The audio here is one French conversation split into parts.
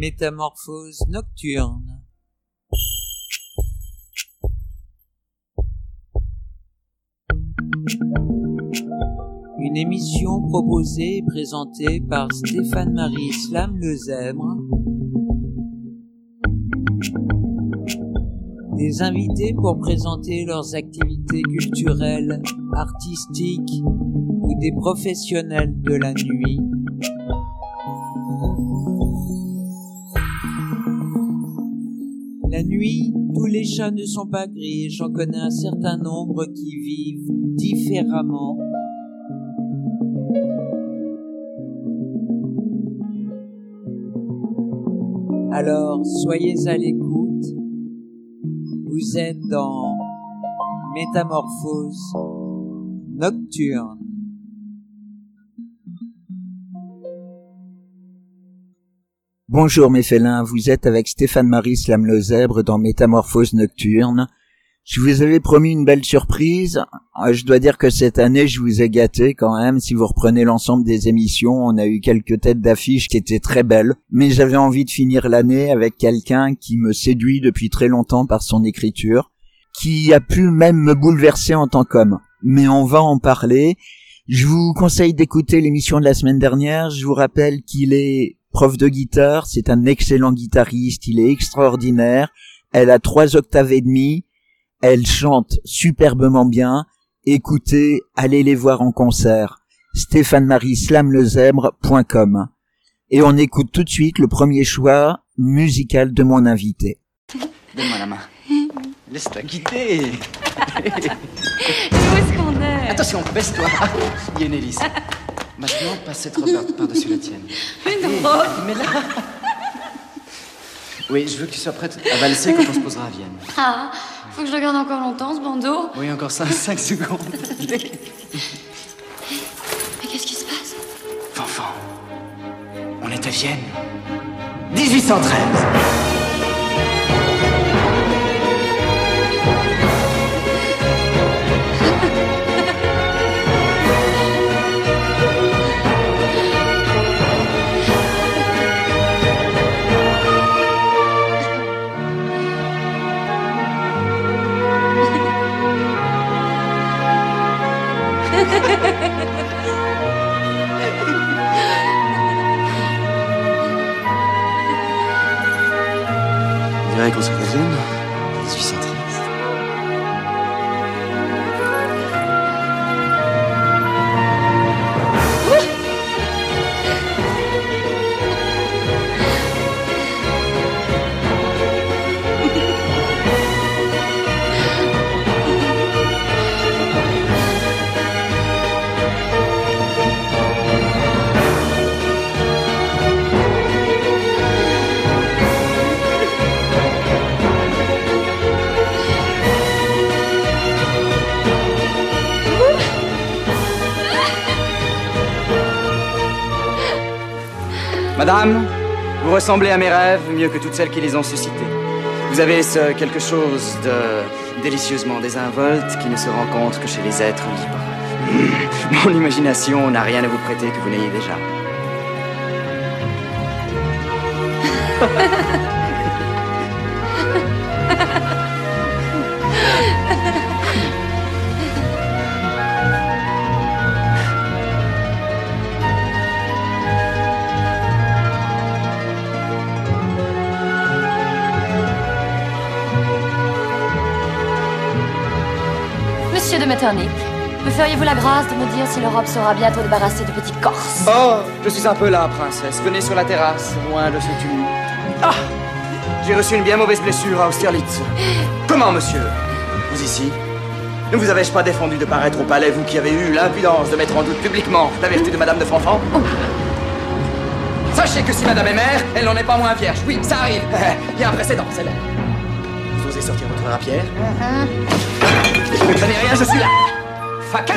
Métamorphose nocturne. Une émission proposée et présentée par Stéphane-Marie Slam Lezèbre. Des invités pour présenter leurs activités culturelles, artistiques ou des professionnels de la nuit. Nuit, tous les chats ne sont pas gris j'en connais un certain nombre qui vivent différemment. Alors, soyez à l'écoute. Vous êtes dans Métamorphose nocturne. Bonjour mes félins, vous êtes avec Stéphane-Marie Slam-le-Zèbre dans Métamorphose Nocturne. Je vous avais promis une belle surprise. Ah, je dois dire que cette année, je vous ai gâté quand même. Si vous reprenez l'ensemble des émissions, on a eu quelques têtes d'affiches qui étaient très belles. Mais j'avais envie de finir l'année avec quelqu'un qui me séduit depuis très longtemps par son écriture, qui a pu même me bouleverser en tant qu'homme. Mais on va en parler. Je vous conseille d'écouter l'émission de la semaine dernière. Je vous rappelle qu'il est prof de guitare, c'est un excellent guitariste, il est extraordinaire, elle a trois octaves et demi, elle chante superbement bien, écoutez, allez les voir en concert, stéphane-marie-slamlezèbre.com. Et on écoute tout de suite le premier choix musical de mon invité. Donne-moi la main. Laisse-toi quitter. Où est-ce qu'on est? Attention, baisse-toi. Il Maintenant, passe cette robe par- par-dessus la tienne. Et- robe Mais là... Oui, je veux que tu sois prête à valser quand on se posera à Vienne. Ah, faut que je le garde encore longtemps ce bandeau. Oui, encore 5, secondes. Mais qu'est-ce qui se passe? Fanfan, on est à Vienne. 1813. On dirait Madame, vous ressemblez à mes rêves mieux que toutes celles qui les ont suscités. Vous avez ce quelque chose de délicieusement désinvolte qui ne se rencontre que chez les êtres libres. Mon imagination n'a rien à vous prêter que vous n'ayez déjà. Metternich, me feriez-vous la grâce de me dire si l'Europe sera bientôt débarrassée de petits corses? Oh, je suis un peu là, princesse. Venez sur la terrasse, loin de ce tumulte. Ah J'ai reçu une bien mauvaise blessure à Austerlitz. Comment, monsieur? Vous ici? Ne vous avais-je pas défendu de paraître au palais, vous qui avez eu l'impudence de mettre en doute publiquement la vertu de Madame de Fanfan? Sachez que si Madame est mère, elle n'en est pas moins vierge. Oui, ça arrive. Il y a un précédent, c'est là. Vous osez sortir votre rapière? Ne craignez rien, je suis là. Faquin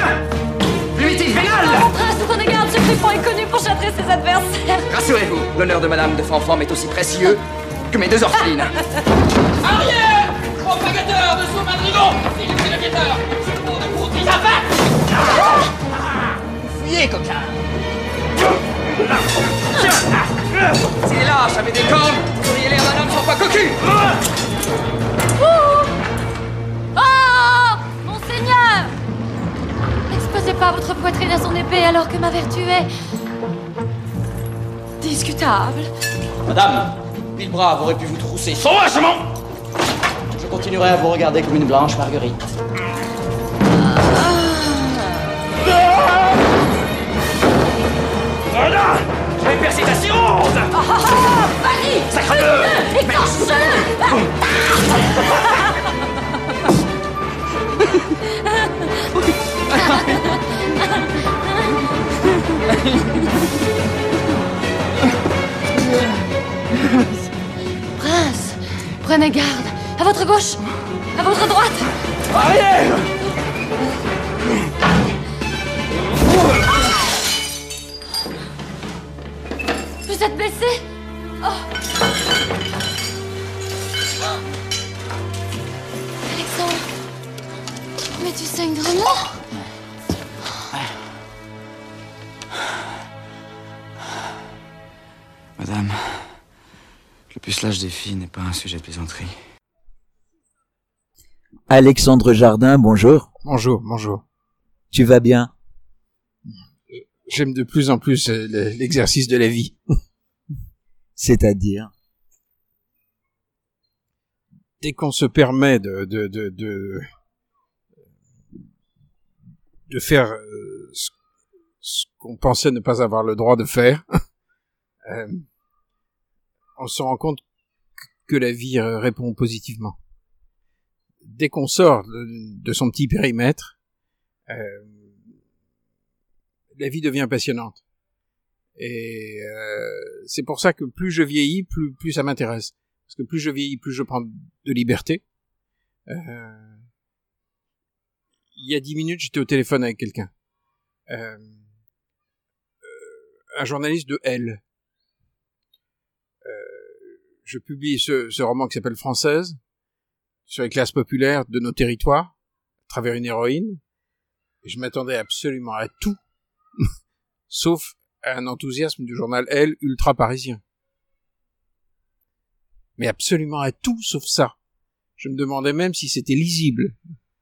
Primitif vénal Prince, qu'on garde, ce fripon est connu pour châtrer ses adversaires. Rassurez-vous, l'honneur de Madame de Fanfan est aussi précieux que mes deux orphelines. Arrière Propagateur de sous madrigaux Philippe le guetteur Secours de courtis à Fuyez, coquin S'il est lâche avec des cornes, cul Oh Oh pas votre poitrine à son épée alors que ma vertu est... discutable. Madame, mille bras aurait pu vous trousser sauvagement Je continuerai à vous regarder comme une blanche marguerite. Voilà. Je vais percer ta cirrhose. Paris Prince, prenez garde. À votre gauche, à votre droite. Arrière Vous êtes blessé? Oh. Alexandre Mais tu saignes vraiment? Pucelage des filles n'est pas un sujet de plaisanterie. Alexandre Jardin, bonjour. Bonjour, bonjour. Tu vas bien? J'aime de plus en plus euh, le- l'exercice de la vie. C'est-à-dire? Dès qu'on se permet de de de de, de faire euh, ce, ce qu'on pensait ne pas avoir le droit de faire, euh, on se rend compte que la vie euh, répond positivement. Dès qu'on sort de, son petit périmètre, euh, la vie devient passionnante. Et euh, c'est pour ça que plus je vieillis, plus, ça m'intéresse. Parce que plus je vieillis, plus je prends de liberté. Il y a dix minutes, j'étais au téléphone avec quelqu'un. Un journaliste de L. Je publie ce, ce roman qui s'appelle Française, sur les classes populaires de nos territoires, à travers une héroïne. Je m'attendais absolument à tout, sauf à un enthousiasme du journal L ultra parisien. Mais absolument à tout sauf ça. Je me demandais même si c'était lisible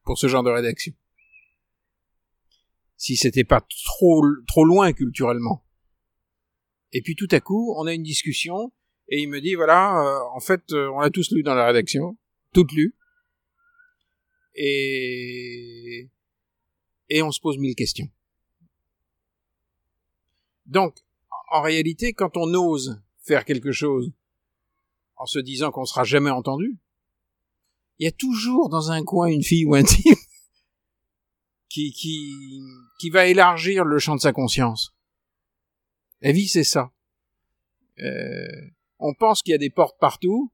pour ce genre de rédaction. Si c'était pas trop, trop loin culturellement. Et puis tout à coup, on a une discussion, et il me dit, voilà, euh, en fait, euh, on l'a tous lu dans la rédaction, toutes lues, et, et on se pose mille questions. Donc, en réalité, quand on ose faire quelque chose en se disant qu'on sera jamais entendu, il y a toujours dans un coin une fille ou un type qui, qui, qui va élargir le champ de sa conscience. La vie, c'est ça. Euh, on pense qu'il y a des portes partout,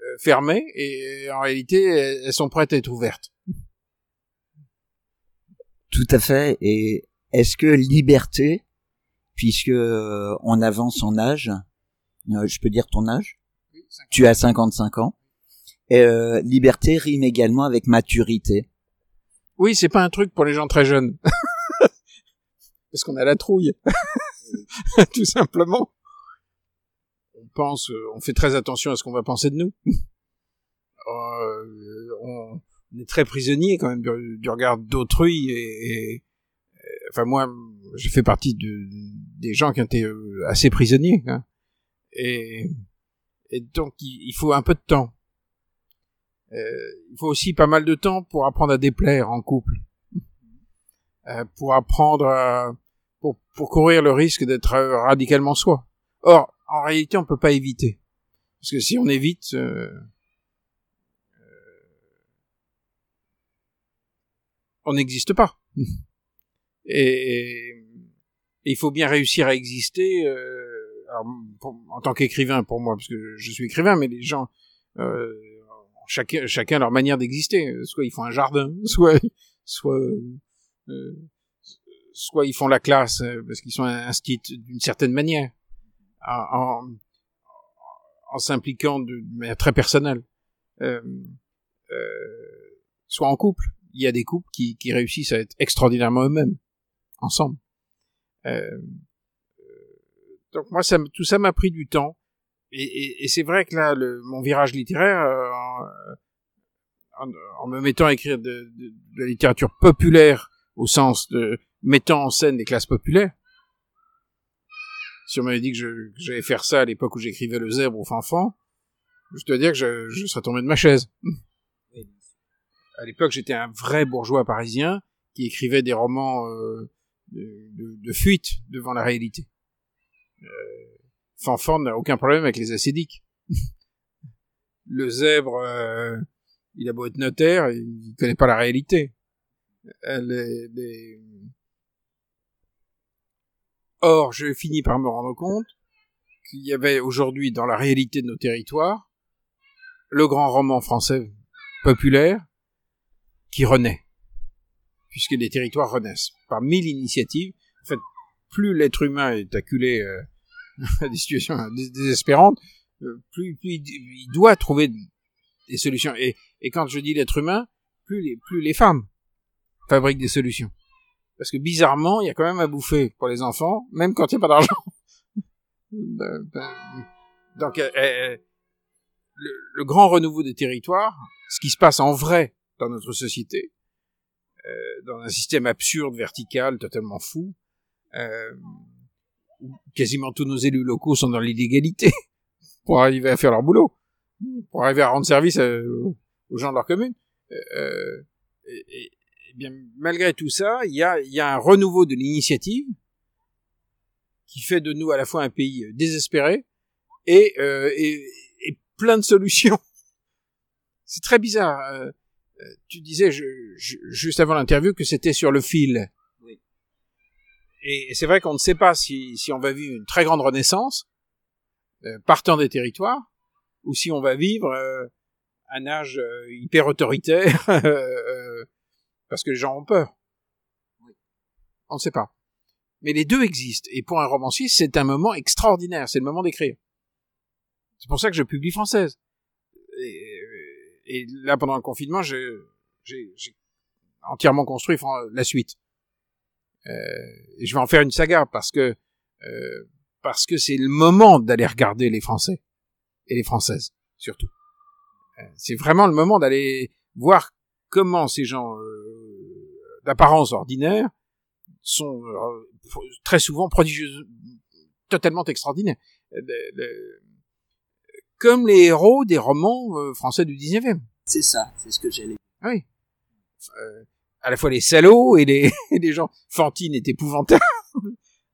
euh, fermées, et en réalité, elles elles sont prêtes à être ouvertes. Tout à fait. Et est-ce que liberté, puisque euh, on avance en âge, euh, je peux dire ton âge? Tu as 55 ans. Et, euh, liberté rime également avec maturité. Oui, c'est pas un truc pour les gens très jeunes. Parce qu'on a la trouille. Tout simplement. Pense, euh, on fait très attention à ce qu'on va penser de nous. Euh, on est très prisonnier quand même du, regard d'autrui et, et- et- enfin moi, je fais partie de, des gens qui ont été euh, assez prisonniers. hein. Et, et donc il, il faut un peu de temps. Euh, il faut aussi pas mal de temps pour apprendre à déplaire en couple, Euh, pour apprendre à, pour, pour courir le risque d'être euh, radicalement soi. Or, en réalité, on peut pas éviter, parce que si on évite, euh, on n'existe pas. Et, et il faut bien réussir à exister. euh, en tant qu'écrivain, pour moi, parce que je suis écrivain, mais les gens, euh, chacun, chacun leur manière d'exister. Soit ils font un jardin, soit, soit, euh, soit ils font la classe euh, parce qu'ils sont instits d'une certaine manière, en, en, en s'impliquant de manière très personnelle. Euh, euh, soit en couple. Il y a des couples qui, qui réussissent à être extraordinairement eux-mêmes, ensemble. Euh, donc moi, ça, tout ça m'a pris du temps. et, et, et c'est vrai que là, le, mon virage littéraire, euh, en, en, me mettant à écrire de, de, de, la littérature populaire au sens de mettant en scène les classes populaires, si on m'avait dit que, j'allais faire ça à l'époque où j'écrivais Le Zèbre au Fanfan, je dois dire que je, je serais tombé de ma chaise. À l'époque, j'étais un vrai bourgeois parisien qui écrivait des romans euh, de, de, de, fuite devant la réalité. Euh, Fanfan n'a aucun problème avec les acédiques. le zèbre, euh, il a beau être notaire, il connaît pas la réalité. Les, les... Or, je finis par me rendre compte qu'il y avait aujourd'hui dans la réalité de nos territoires le grand roman français populaire qui renaît, puisque les territoires renaissent par mille initiatives. En fait, plus l'être humain est acculé euh, à des situations désespérantes, euh, plus, il doit trouver des solutions. Et, quand je dis l'être humain, plus les femmes fabriquent des solutions. Parce que bizarrement, il y a quand même à bouffer pour les enfants, même quand il n'y a pas d'argent. Ben, ben, donc, euh, euh, le, le, grand renouveau des territoires, ce qui se passe en vrai dans notre société, euh, dans un système absurde, vertical, totalement fou, euh, quasiment tous nos élus locaux sont dans l'illégalité pour arriver à faire leur boulot, pour arriver à rendre service aux gens de leur commune. Euh, et, et, bien, malgré tout ça, il y a, y a un renouveau de l'initiative qui fait de nous à la fois un pays désespéré et, euh, et, et plein de solutions. C'est très bizarre. Euh, tu disais je, je, juste avant l'interview que c'était sur le fil. Et c'est vrai qu'on ne sait pas si, si on va vivre une très grande renaissance, euh, partant des territoires, ou si on va vivre euh, un âge euh, hyper autoritaire, euh, parce que les gens ont peur. Oui. On ne sait pas. Mais les deux existent. Et pour un romancier, c'est un moment extraordinaire. C'est le moment d'écrire. C'est pour ça que je publie française. Et, et là, pendant le confinement, j'ai entièrement construit la suite. Euh, et je vais en faire une saga parce que euh, parce que c'est le moment d'aller regarder les Français et les Françaises surtout. Euh, c'est vraiment le moment d'aller voir comment ces gens d'apparence ordinaire sont euh, très souvent prodigieux, totalement extraordinaires. comme les héros des romans français du 19e. C'est ça, c'est ce que j'allais Oui. Euh, à la fois les salauds et les, et les gens. Fantine est épouvantable.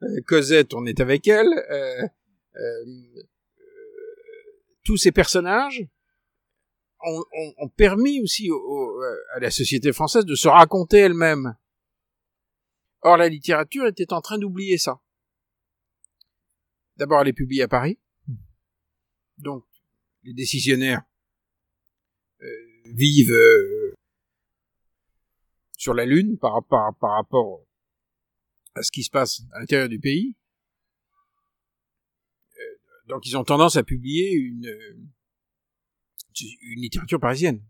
Euh, Cosette, on est avec elle. Euh, euh, tous ces personnages ont, ont, permis aussi au, au, à la société française de se raconter elle-même. Or, la littérature était en train d'oublier ça. D'abord, elle est publiée à Paris. Donc, les décisionnaires euh, vivent euh, sur la Lune par, rapport à ce qui se passe à l'intérieur du pays. Euh, donc ils ont tendance à publier une, une littérature parisienne.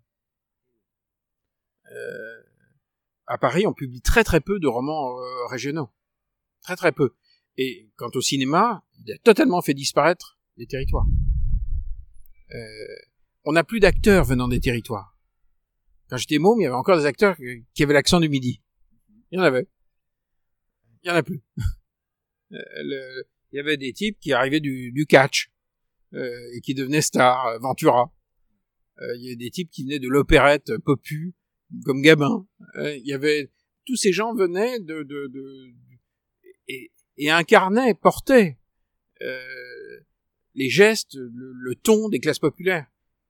Euh, à Paris, on publie très très peu de romans euh, régionaux. Très très peu. Et quant au cinéma, il a totalement fait disparaître les territoires. Euh, on n'a plus d'acteurs venant des territoires. Quand j'étais môme, il y avait encore des acteurs qui avaient l'accent du midi. Il y en avait. Il y en a plus. Il y avait des types qui arrivaient du, catch et qui devenaient stars, Ventura. Euh, il y avait des types qui venaient de l'opérette Popu, comme Gabin. Euh, il y avait tous ces gens venaient de, de, de et, incarnaient, portaient euh, les gestes, le, le, ton des classes populaires.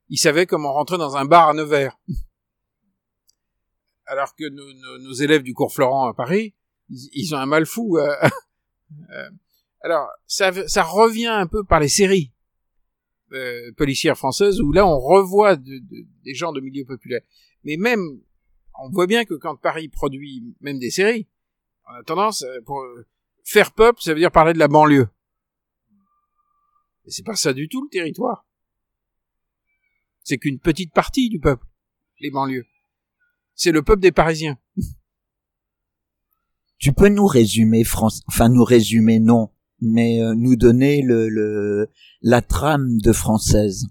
Ils savaient comment rentrer dans un bar à Nevers alors que nos, nos, nos, élèves du cours Florent à Paris, ils, ont un mal fou. Euh, alors, ça, ça revient un peu par les séries euh, policières françaises, où là, on revoit de, de, des gens de milieu populaire. Mais même, on voit bien que quand Paris produit même des séries, on a tendance, euh, pour faire peuple, ça veut dire parler de la banlieue. Et c'est pas ça du tout le territoire. C'est qu'une petite partie du peuple, les banlieues c'est le peuple des Parisiens. Tu peux nous résumer, France, enfin nous résumer, non, mais euh, nous donner le, le la trame de française.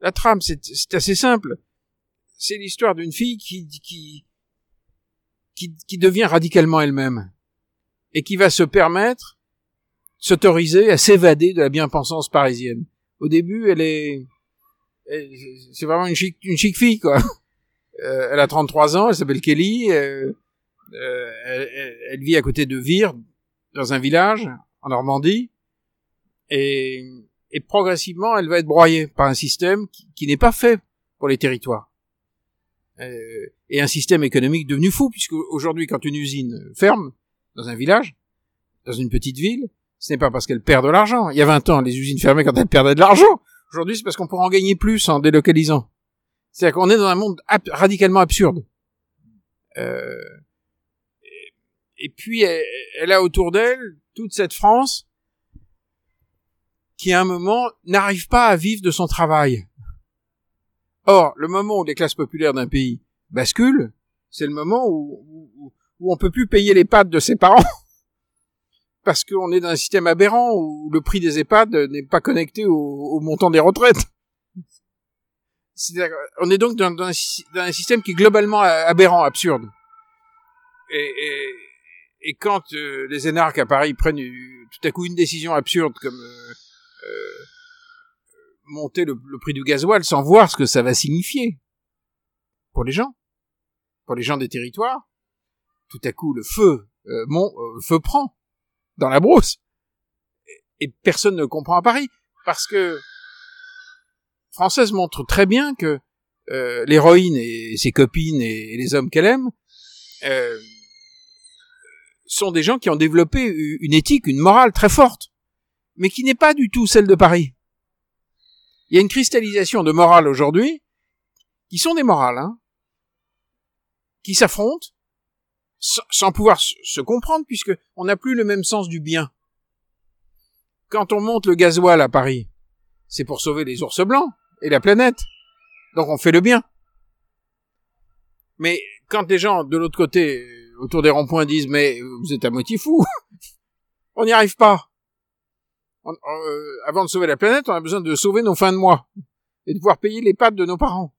La trame, c'est assez simple. C'est l'histoire d'une fille qui, qui qui qui devient radicalement elle-même et qui va se permettre s'autoriser à s'évader de la bien-pensance parisienne. Au début, elle est, c'est vraiment une chic, une chic fille, quoi. Euh, elle a 33 ans, elle s'appelle Kelly, euh, euh, elle- elle vit à côté de Vire, dans un village, en Normandie, et, et progressivement, elle va être broyée par un système qui, qui n'est pas fait pour les territoires. Euh, et un système économique devenu fou, puisque aujourd'hui, quand une usine ferme dans un village, dans une petite ville, ce n'est pas parce qu'elle perd de l'argent. Il y a 20 ans, les usines fermaient quand elles perdaient de l'argent. Aujourd'hui, c'est parce qu'on pourra en gagner plus en délocalisant. C'est-à-dire qu'on est dans un monde radicalement absurde. Euh, et, puis, elle a autour d'elle toute cette France qui, à un moment, n'arrive pas à vivre de son travail. Or, le moment où les classes populaires d'un pays basculent, c'est le moment où, on peut plus payer les de ses parents parce qu'on est dans un système aberrant où le prix des EHPAD n'est pas connecté au, montant des retraites. On est donc dans, un, dans un système qui est globalement aberrant, absurde. Et, et quand euh, les énarques à Paris prennent euh, tout à coup une décision absurde comme euh, euh, monter le, prix du gasoil sans voir ce que ça va signifier pour les gens, pour les gens des territoires, tout à coup le feu, mon, feu prend dans la brousse. Et, personne ne comprend à Paris parce que Française montre très bien que euh, l'héroïne et ses copines et, et les hommes qu'elle aime euh, sont des gens qui ont développé une éthique, une morale très forte, mais qui n'est pas du tout celle de Paris. Il y a une cristallisation de morale aujourd'hui, qui sont des morales, hein, qui s'affrontent, sans, pouvoir se, comprendre, puisque on n'a plus le même sens du bien. Quand on monte le gasoil à Paris, c'est pour sauver les ours blancs et la planète. Donc on fait le bien. Mais quand les gens de l'autre côté, autour des ronds-points, disent mais vous êtes à moitié fou, on n'y arrive pas. Euh, avant de sauver la planète, on a besoin de sauver nos fins de mois et de pouvoir payer les pattes de nos parents.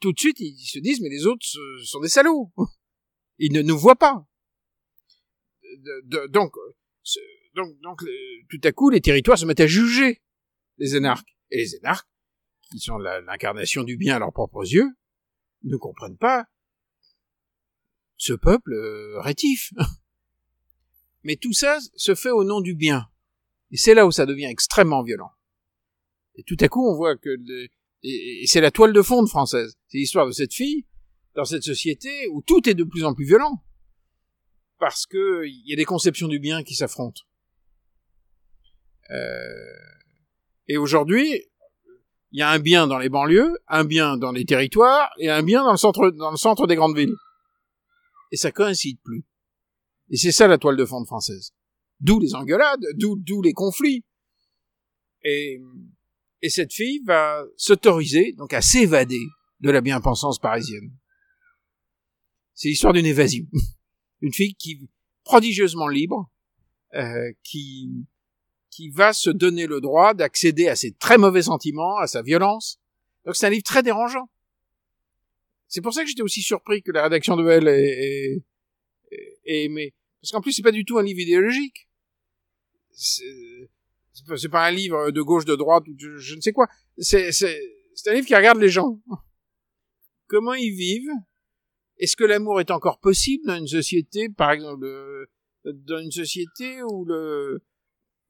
Tout de suite, ils se disent mais les autres sont des salauds. Ils ne nous voient pas. Donc, euh, tout à coup, les territoires se mettent à juger les énarques. Et les énarques, qui sont l'incarnation du bien à leurs propres yeux, ne comprennent pas ce peuple euh, rétif. Mais tout ça se fait au nom du bien. Et c'est là où ça devient extrêmement violent. Et tout à coup, on voit que... et, c'est la toile de fond française. C'est l'histoire de cette fille dans cette société où tout est de plus en plus violent. Parce que il y a des conceptions du bien qui s'affrontent. Euh, et aujourd'hui, il y a un bien dans les banlieues, un bien dans les territoires et un bien dans le centre des grandes villes. Et ça coïncide plus. Et c'est ça la toile de fond française. D'où les engueulades, d'où, d'où les conflits. Et, et cette fille va s'autoriser, donc à s'évader de la bien-pensance parisienne. C'est l'histoire d'une évasion. Une fille qui, prodigieusement libre, euh, qui, qui va se donner le droit d'accéder à ses très mauvais sentiments, à sa violence. Donc c'est un livre très dérangeant. C'est pour ça que j'étais aussi surpris que la rédaction de Elle ait, ait- aimé. Parce qu'en plus, c'est pas du tout un livre idéologique. C'est pas, un livre de gauche, de droite, ou je ne sais quoi. C'est, un livre qui regarde les gens. Comment ils vivent. Est-ce que l'amour est encore possible dans une société, par exemple, euh, dans une société où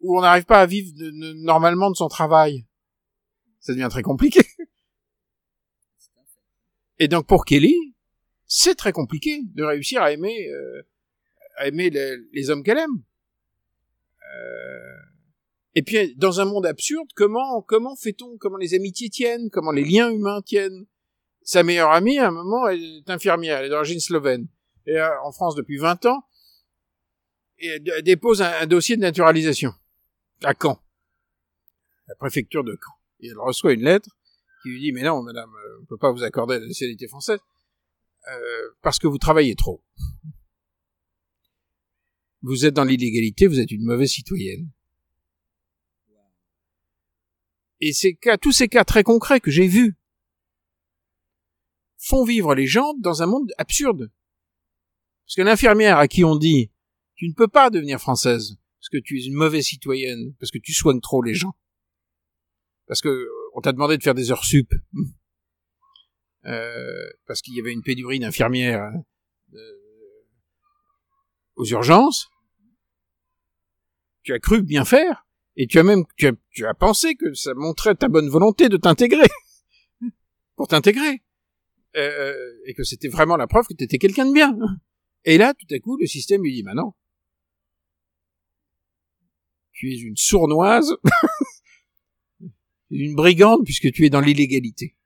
on n'arrive pas à vivre normalement de son travail? Ça devient très compliqué. Et donc pour Kelly, c'est très compliqué de réussir à aimer, euh, à aimer les, hommes qu'elle aime. Euh, et puis dans un monde absurde, comment comment fait-on, comment les amitiés tiennent, comment les liens humains tiennent? Sa meilleure amie, à un moment, elle est infirmière, elle est d'origine slovène, et euh, en France depuis 20 ans, et elle dépose un, un dossier de naturalisation à Caen, la préfecture de Caen. Et elle reçoit une lettre qui lui dit mais non madame, euh, on peut pas vous accorder la nationalité française euh, parce que vous travaillez trop. vous êtes dans l'illégalité, vous êtes une mauvaise citoyenne. Et ces cas, tous ces cas très concrets que j'ai vus, font vivre les gens dans un monde absurde. Parce que l'infirmière à qui on dit, tu ne peux pas devenir française, parce que tu es une mauvaise citoyenne, parce que tu soignes trop les gens. Parce que on t'a demandé de faire des heures sup. Euh, parce qu'il y avait une pénurie d'infirmières euh, aux urgences. Tu as cru bien faire, et tu as même tu as, tu as pensé que ça montrait ta bonne volonté de t'intégrer pour t'intégrer euh, et que c'était vraiment la preuve que tu étais quelqu'un de bien. Et là, tout à coup, le système lui dit "Bah non, tu es une sournoise, une brigande puisque tu es dans l'illégalité."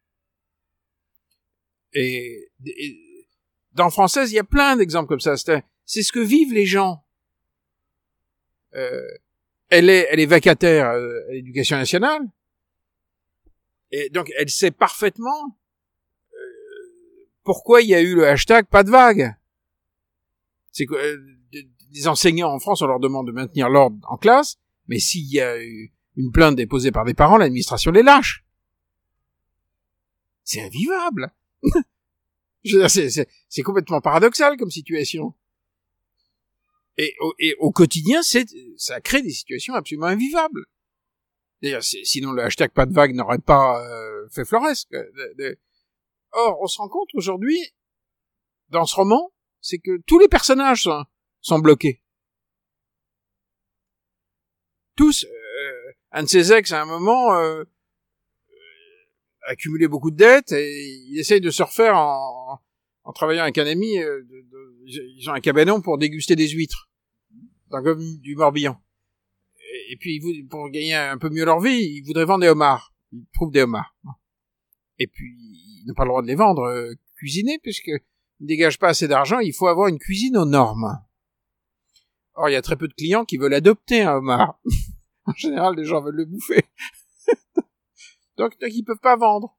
Et, dans française, il y a plein d'exemples comme ça. C'est ce que vivent les gens. Euh, elle est, elle est vacataire euh, à l'éducation nationale. Et donc, elle sait parfaitement euh, pourquoi il y a eu le hashtag pas de vague. C'est que euh, les enseignants en France, on leur demande de maintenir l'ordre en classe, mais s'il y a une plainte déposée par des parents, l'administration les lâche. C'est invivable. c'est complètement paradoxal comme situation. Et au, quotidien, ça crée des situations absolument invivables. D'ailleurs, sinon le hashtag pas de vague n'aurait pas euh, fait floresque. Or, on se rend compte aujourd'hui, dans ce roman, c'est que tous les personnages sont, sont bloqués. Tous. Euh, un de ses ex, à un moment, euh, a accumulé beaucoup de dettes et il essaye de se refaire en, en travaillant avec un ami. Euh, de, de, ils ont un cabanon pour déguster des huîtres dans comme du Morbihan. Et, puis, pour gagner un peu mieux leur vie, ils voudraient vendre des homards. Ils trouvent des homards. Et puis, ils n'ont pas le droit de les vendre euh, cuisinés, puisque ne dégagent pas assez d'argent, il faut avoir une cuisine aux normes. Or, il y a très peu de clients qui veulent adopter un homard. en général, les gens veulent le bouffer. donc, donc, ils peuvent pas vendre.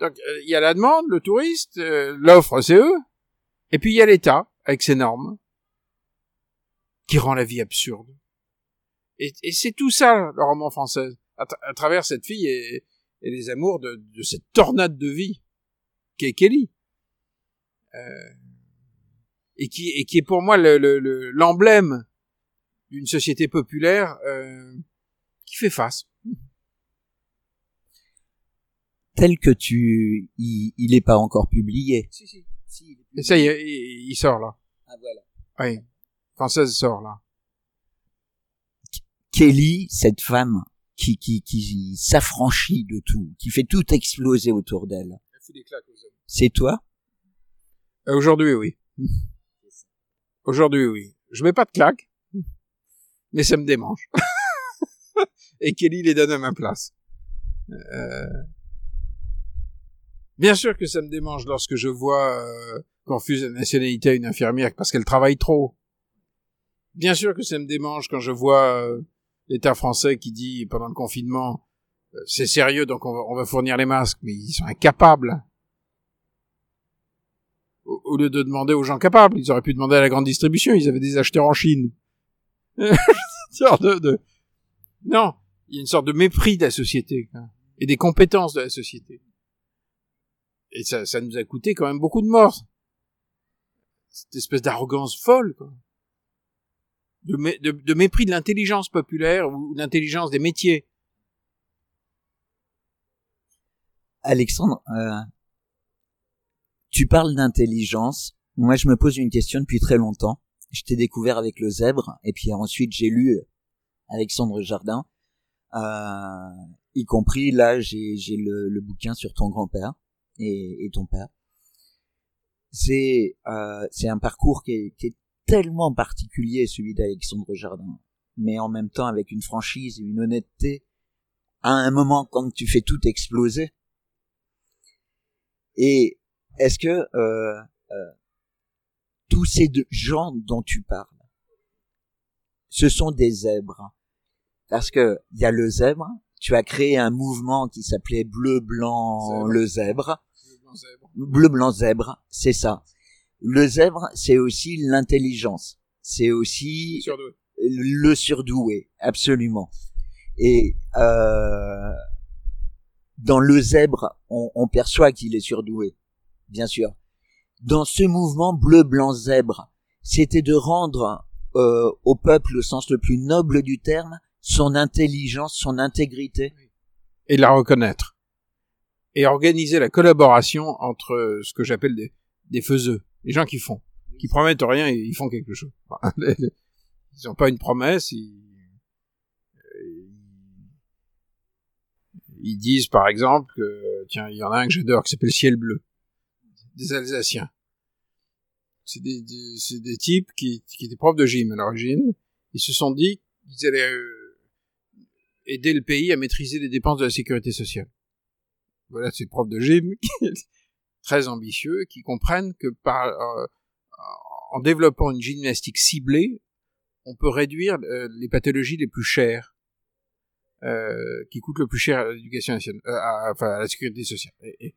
Donc, euh, il y a la demande, le touriste, euh, l'offre, c'est eux. Et puis, il y a l'État, avec ses normes qui rend la vie absurde. Et, c'est tout ça, le roman français, à, travers cette fille et, les amours de, cette tornade de vie qu'est Kelly. Euh, et, qui, est pour moi l'emblème le, le, d'une société populaire euh, qui fait face. Tel que tu... Il, il est pas encore publié. Si, si. si il, ça y est, il, il sort là. Ah voilà. Oui française sort là. Kelly, cette femme qui qui qui s'affranchit de tout, qui fait tout exploser autour d'elle. C'est toi? Euh, Aujourd'hui, oui. Aujourd'hui, oui. Je mets pas de claques, mais ça me démange. Et Kelly les donne à ma place. Euh... Bien sûr que ça me démange lorsque je vois euh, qu'on refuse la nationalité à une infirmière parce qu'elle travaille trop. Bien sûr que ça me démange quand je vois euh, l'État français qui dit pendant le confinement euh, c'est sérieux donc on va, fournir les masques, mais ils sont incapables. Au, au, lieu de demander aux gens capables, ils auraient pu demander à la grande distribution, ils avaient des acheteurs en Chine. de, de... Non, il y a une sorte de mépris de la société et des compétences de la société. Et ça, ça nous a coûté quand même beaucoup de morts. Cette espèce d'arrogance folle. De mépris de l'intelligence populaire ou l'intelligence des métiers. Alexandre, euh, tu parles d'intelligence. Moi, je me pose une question depuis très longtemps. Je t'ai découvert avec le zèbre, et puis ensuite j'ai lu Alexandre Jardin, euh, y compris là j'ai le, le, bouquin sur ton grand-père et, et, ton père. C'est euh, c'est un parcours qui est, qui est tellement particulier celui d'Alexandre Jardin, mais en même temps avec une franchise et une honnêteté, à un moment quand tu fais tout exploser. Et est-ce que euh, euh, tous ces deux gens dont tu parles, ce sont des zèbres Parce que il y a le zèbre, tu as créé un mouvement qui s'appelait Bleu Blanc le zèbre. Bleu Blanc Zèbre, c'est ça. Le zèbre, c'est aussi l'intelligence. c'est aussi Surdoué. le surdoué, absolument. Et euh, dans le zèbre, on, on perçoit qu'il est surdoué, bien sûr. Dans ce mouvement bleu-blanc-zèbre, c'était de rendre euh, au peuple, au sens le plus noble du terme, son intelligence, son intégrité. Et la reconnaître. Et organiser la collaboration entre ce que j'appelle des, des faiseux, les gens qui font, qui promettent rien et ils font quelque chose. Ils n'ont pas une promesse, ils, ils disent par exemple que, tiens, il y en a un que j'adore qui s'appelle Ciel Bleu, des Alsaciens. C'est des, des, des types qui, qui étaient profs de gym à l'origine. Ils se sont dit qu'ils allaient euh, aider le pays à maîtriser les dépenses de la sécurité sociale. Voilà, ces profs de gym très ambitieux qui comprennent que par euh, en développant une gymnastique ciblée, on peut réduire euh, les pathologies les plus chères, euh, qui coûtent le plus cher à l'éducation nationale, à, enfin à la sécurité sociale. Et,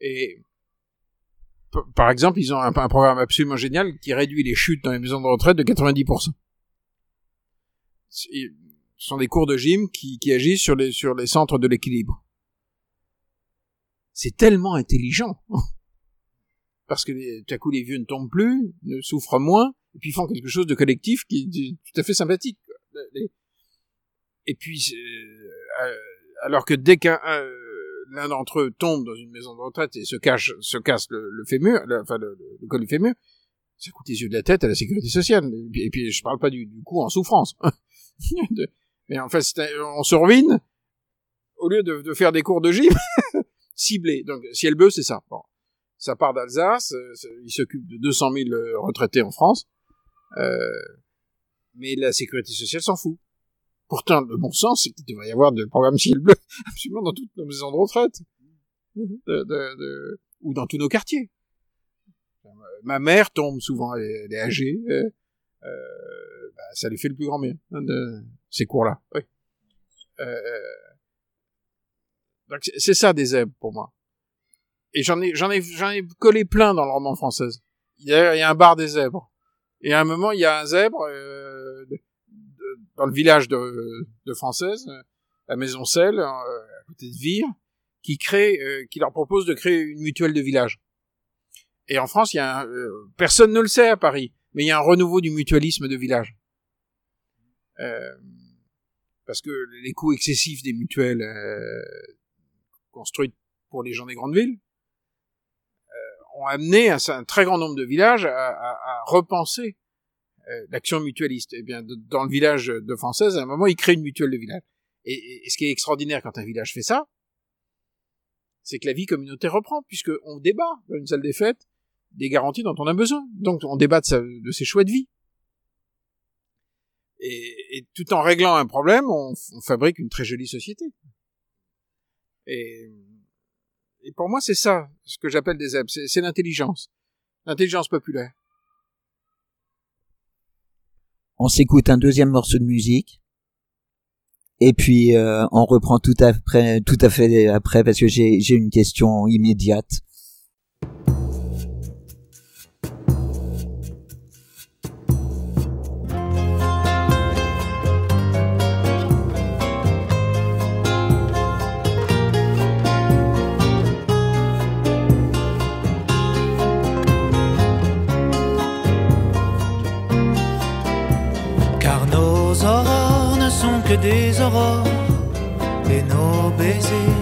et, par exemple, ils ont un, programme absolument génial qui réduit les chutes dans les maisons de retraite de 90%. C'est- Ce sont des cours de gym qui, agissent sur les, centres de l'équilibre. C'est tellement intelligent. Parce que tout à coup, les vieux ne tombent plus, ne souffrent moins, et puis font quelque chose de collectif qui est tout à fait sympathique. Et puis, euh, euh, alors que dès qu'un un- l'un d'entre eux tombe dans une maison de retraite et se cache, se casse le, fémur, le- enfin le, le col du fémur, ça coûte les yeux de la tête à la sécurité sociale. Et puis, et puis je parle pas du, du coup en souffrance. Mais en fait, on se ruine au lieu de, faire des cours de gym ciblés. Donc, ciel bleu, c'est ça. Bon. Ça part d'Alsace, euh, il s'occupe de 200 000 euh, retraités en France, euh, mais la sécurité sociale s'en fout. Pourtant, le bon sens, c'est qu'il devrait y avoir de programmes ciel bleu absolument dans toutes nos maisons de retraite, de, de- de- ou dans tous nos quartiers. Ma mère tombe souvent, elle est, elle est âgée, euh, euh, bah, ça lui fait le plus grand bien hein, de ces cours-là. Oui. Euh, donc c'est- ça des zèbres pour moi. Et j'en ai, j'en ai, j'en ai collé plein dans le roman français. Il y a, il y a un bar des zèbres. Et à un moment, il y a un zèbre euh, dans le village de, de Française, la Maison Selle, euh, à côté de Vire, qui crée, euh, qui leur propose de créer une mutuelle de village. Et en France, il y a un, euh, personne ne le sait à Paris, mais il y a un renouveau du mutualisme de village. Euh, parce que les coûts excessifs des mutuelles euh, construites pour les gens des grandes villes euh, ont amené un, un très grand nombre de villages à, à- à repenser l'action mutualiste. Et bien, dans le village de Française, à un moment, ils créent une mutuelle de village. Et, ce qui est extraordinaire quand un village fait ça, c'est que la vie communautaire reprend, puisque on débat dans une salle des fêtes des garanties dont on a besoin. Donc, on débat de, sa- ses choix de vie. Et, tout en réglant un problème, on, fabrique une très jolie société. Et, et pour moi, c'est ça, ce que j'appelle des c'est c'est l'intelligence. L'intelligence populaire. On s'écoute un deuxième morceau de musique. Et puis euh, on reprend tout après, tout à fait après parce que j'ai j'ai une question immédiate. Que des aurores et nos baisers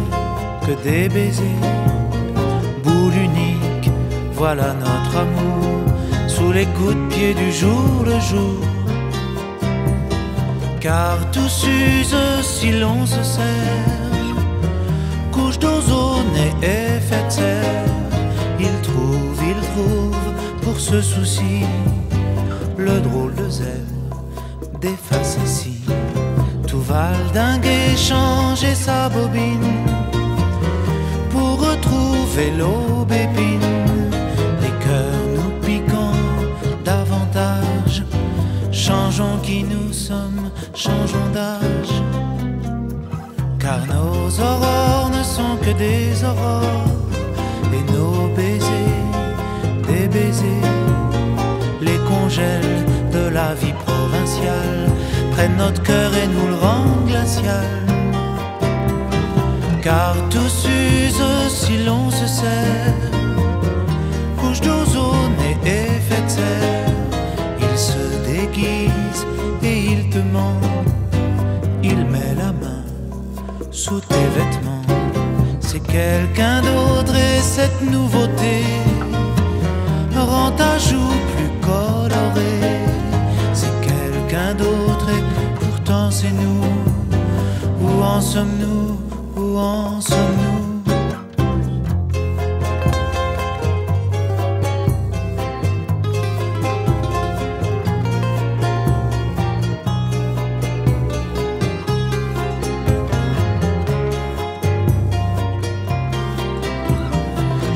que des baisers. Boule unique, voilà notre amour sous les coups de pied du jour le jour. Car tout s'use si l'on se serre, couche d'ozone et effet de serre. Il trouve, il trouve pour ce souci le drôle de zèbre des facéties. Tout valdinguer, changer sa bobine pour retrouver l'aubépine. Les cœurs nous piquant davantage. Changeons qui nous sommes, changeons d'âge. Car nos aurores ne sont que des aurores et nos baisers, des baisers, les congèlent de la vie provinciale prenne notre cœur et nous le rend glacial. Car tout s'use si l'on se sert, couche d'ozone et effet de serre. Il se déguise et il te ment, il met la main sous tes vêtements. C'est quelqu'un d'autre et cette nouveauté rend ta joue plus quelqu'un d'autre et pourtant c'est nous. Où en sommes-nous? Où en sommes-nous?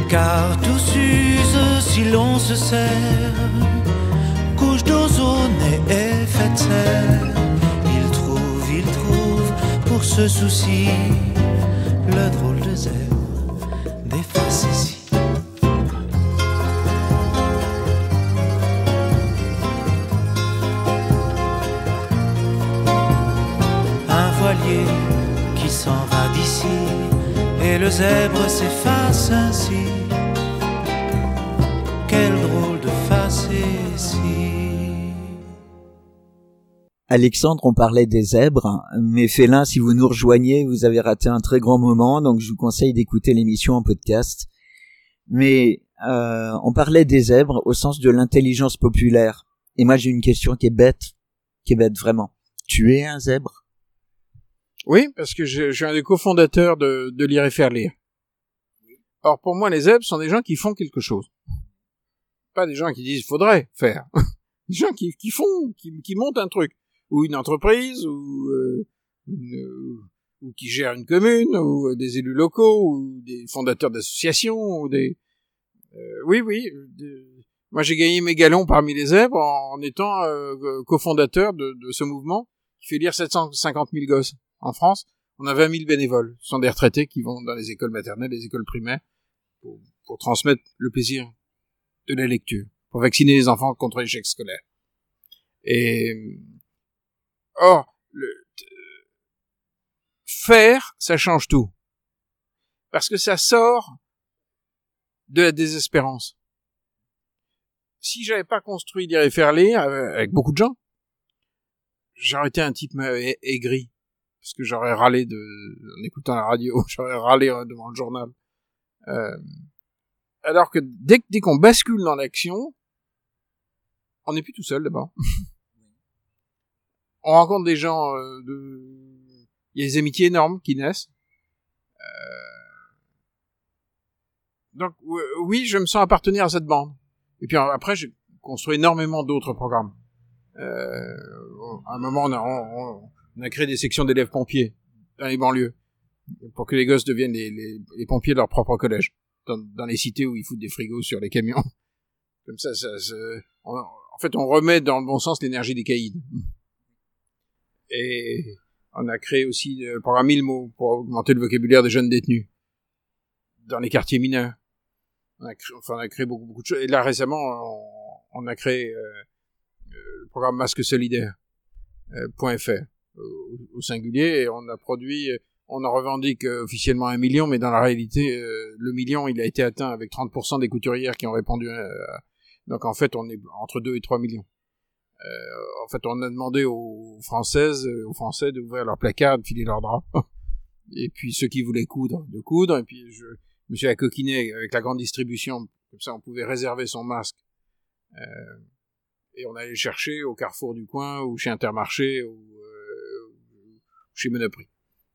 Car tout s'use si l'on se sert. Couche d'ozone et effet de serre. Il trouve, il trouve pour ce souci le drôle de zèbre des facéties. Un voilier qui s'en va d'ici et le zèbre s'efface ainsi. Alexandre, on parlait des zèbres, mais félins, si vous nous rejoignez, vous avez raté un très grand moment, donc je vous conseille d'écouter l'émission en podcast. Mais euh, on parlait des zèbres au sens de l'intelligence populaire. Et moi j'ai une question qui est bête, qui est bête vraiment. Tu es un zèbre? Oui, parce que je, suis un des cofondateurs de, de Lire et Faire Lire. Or, pour moi, les zèbres sont des gens qui font quelque chose. Pas des gens qui disent faudrait faire. des gens qui, font, qui montent un truc. Ou une entreprise, ou, euh, ou qui gèrent une commune, ou euh, des élus locaux, ou des fondateurs d'associations, ou des... Euh, oui, oui. Moi, j'ai gagné mes galons parmi les zèbres en, étant euh, cofondateur de, de ce mouvement qui fait lire 750 000 gosses en France. On a 20 000 bénévoles. Ce sont des retraités qui vont dans les écoles maternelles, les écoles primaires, pour, pour transmettre le plaisir de la lecture, pour vacciner les enfants contre l'échec scolaire. Et or, le, faire, ça change tout, parce que ça sort de la désespérance. Si j'avais pas construit Lire et euh, avec beaucoup de gens, j'aurais été un type euh, aigri, parce que j'aurais râlé de, en écoutant la radio, j'aurais râlé euh, devant le journal. Alors que- dès qu'on bascule dans l'action, on n'est plus tout seul d'abord. on rencontre des gens euh, de... Il y a des amitiés énormes qui naissent. Euh, Donc euh, oui, je me sens appartenir à cette bande. Et puis euh, après, j'ai construit énormément d'autres programmes. Euh, à un moment, on a, on- a créé des sections d'élèves pompiers dans les banlieues pour que les gosses deviennent les, pompiers de leur propre collège dans, dans les cités où ils foutent des frigos sur les camions. Comme ça, ça, ça- on- en fait, on remet dans le bon sens l'énergie des caïds. Et on a créé aussi le programme 1000 mots pour augmenter le vocabulaire des jeunes détenus dans les quartiers mineurs. On a créé, enfin, on a créé beaucoup, beaucoup de choses. Et là, récemment, on, a créé euh, euh, le programme Masque Solidaire euh, au, singulier et on a produit, euh, on en revendique euh, officiellement un million, mais dans la réalité, euh, le million, il a été atteint avec 30% des couturières qui ont répondu. euh, donc en fait, on est entre 2 et 3 millions. Euh, en fait, on a demandé aux Françaises, euh, aux Français d'ouvrir leur placard, de filer leurs draps. et puis ceux qui voulaient coudre, de coudre. Et puis je me suis accoquiné avec la grande distribution. Comme ça, on pouvait réserver son masque. Euh, et on allait le chercher au carrefour du coin, ou chez Intermarché, ou, euh, chez Monoprix.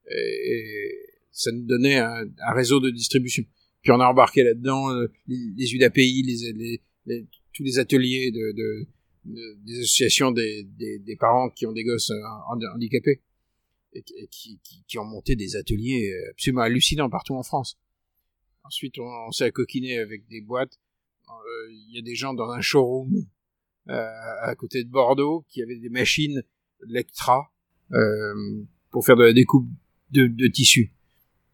Et, et ça nous donnait un, un réseau de distribution. Puis on a embarqué là-dedans euh, les, les UDAPI, les, les, les- tous les ateliers de, de- des associations des, des, des parents qui ont des gosses euh, handi- handicapés et, qui- qui, qui, ont monté des ateliers euh, absolument hallucinants partout en France. Ensuite, on, on s'est accoquiné avec des boîtes. Euh, Il y a des gens dans un showroom euh, à côté de Bordeaux qui avaient des machines Lectra euh, pour faire de la découpe de, de tissu.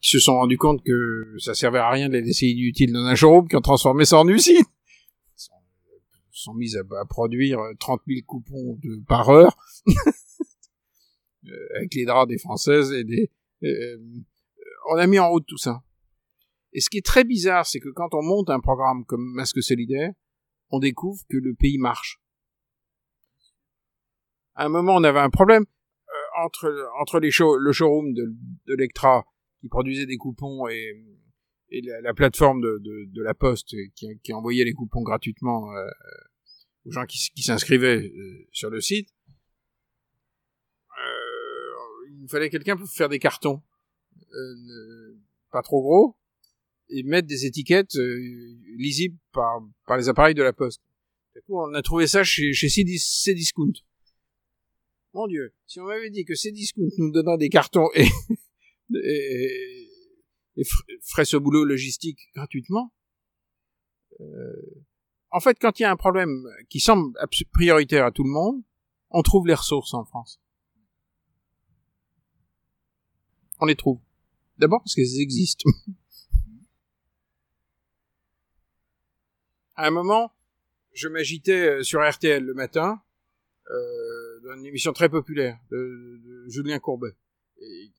Qui se sont rendus compte que ça servait à rien de les laisser inutiles dans un showroom qui ont transformé ça en usine. Sont mises à, produire 30 000 coupons par heure, euh, avec les draps des Françaises et des... euh, on a mis en route tout ça. Et ce qui est très bizarre, c'est que quand on monte un programme comme Masque Solidaire, on découvre que le pays marche. À un moment, on avait un problème euh, entre le showroom de, de qui produisait des coupons et, et la, la plateforme de, la Poste qui, qui envoyait les coupons gratuitement euh, aux gens qui, s'inscrivaient euh, sur le site. Euh, il fallait quelqu'un pour faire des cartons, euh, pas trop gros, et mettre des étiquettes lisibles par, par les appareils de la Poste. Du coup, on a trouvé ça chez, chez Cdis- Cdiscount. Mon Dieu, si on m'avait dit que Cdiscount nous donnant des cartons et, et, et ferait ce boulot logistique gratuitement, en fait, quand il y a un problème qui semble prioritaire à tout le monde, on trouve les ressources en France. On les trouve. D'abord parce qu'elles existent. à un moment, je m'agitais euh, sur RTL le matin, euh, dans une émission très populaire de, Julien Courbet, et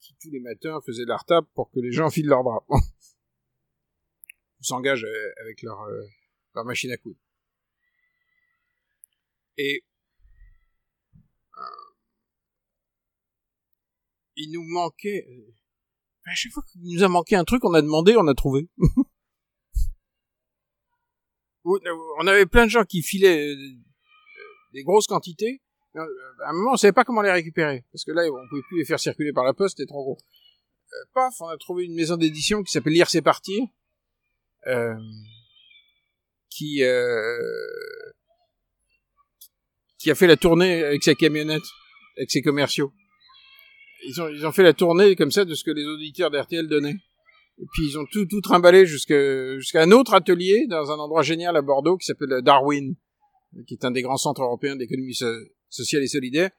qui tous les matins faisait de la retape pour que les gens filent leurs bras. Ils s'engagent euh, avec leur, euh, leur machine à coudre. Et euh, il nous manquait... euh, à chaque fois qu'il nous a manqué un truc, on a demandé, on a trouvé. on avait plein de gens qui filaient euh, des grosses quantités. euh, À un moment, on savait pas comment les récupérer. Parce que là, on pouvait plus les faire circuler par la poste, c'était trop gros. Euh, paf, on a trouvé une maison d'édition qui s'appelle Lire c'est parti. Euh, qui, euh, qui a fait la tournée avec sa camionnette, avec ses commerciaux. Ils ont, ils ont fait la tournée comme ça de ce que les auditeurs d'RTL donnaient. Et puis ils ont tout, tout trimballé jusqu'à jusqu'à un autre atelier dans un endroit génial à Bordeaux qui s'appelle Darwin, qui est un des grands centres européens d'économie so- sociale et solidaire.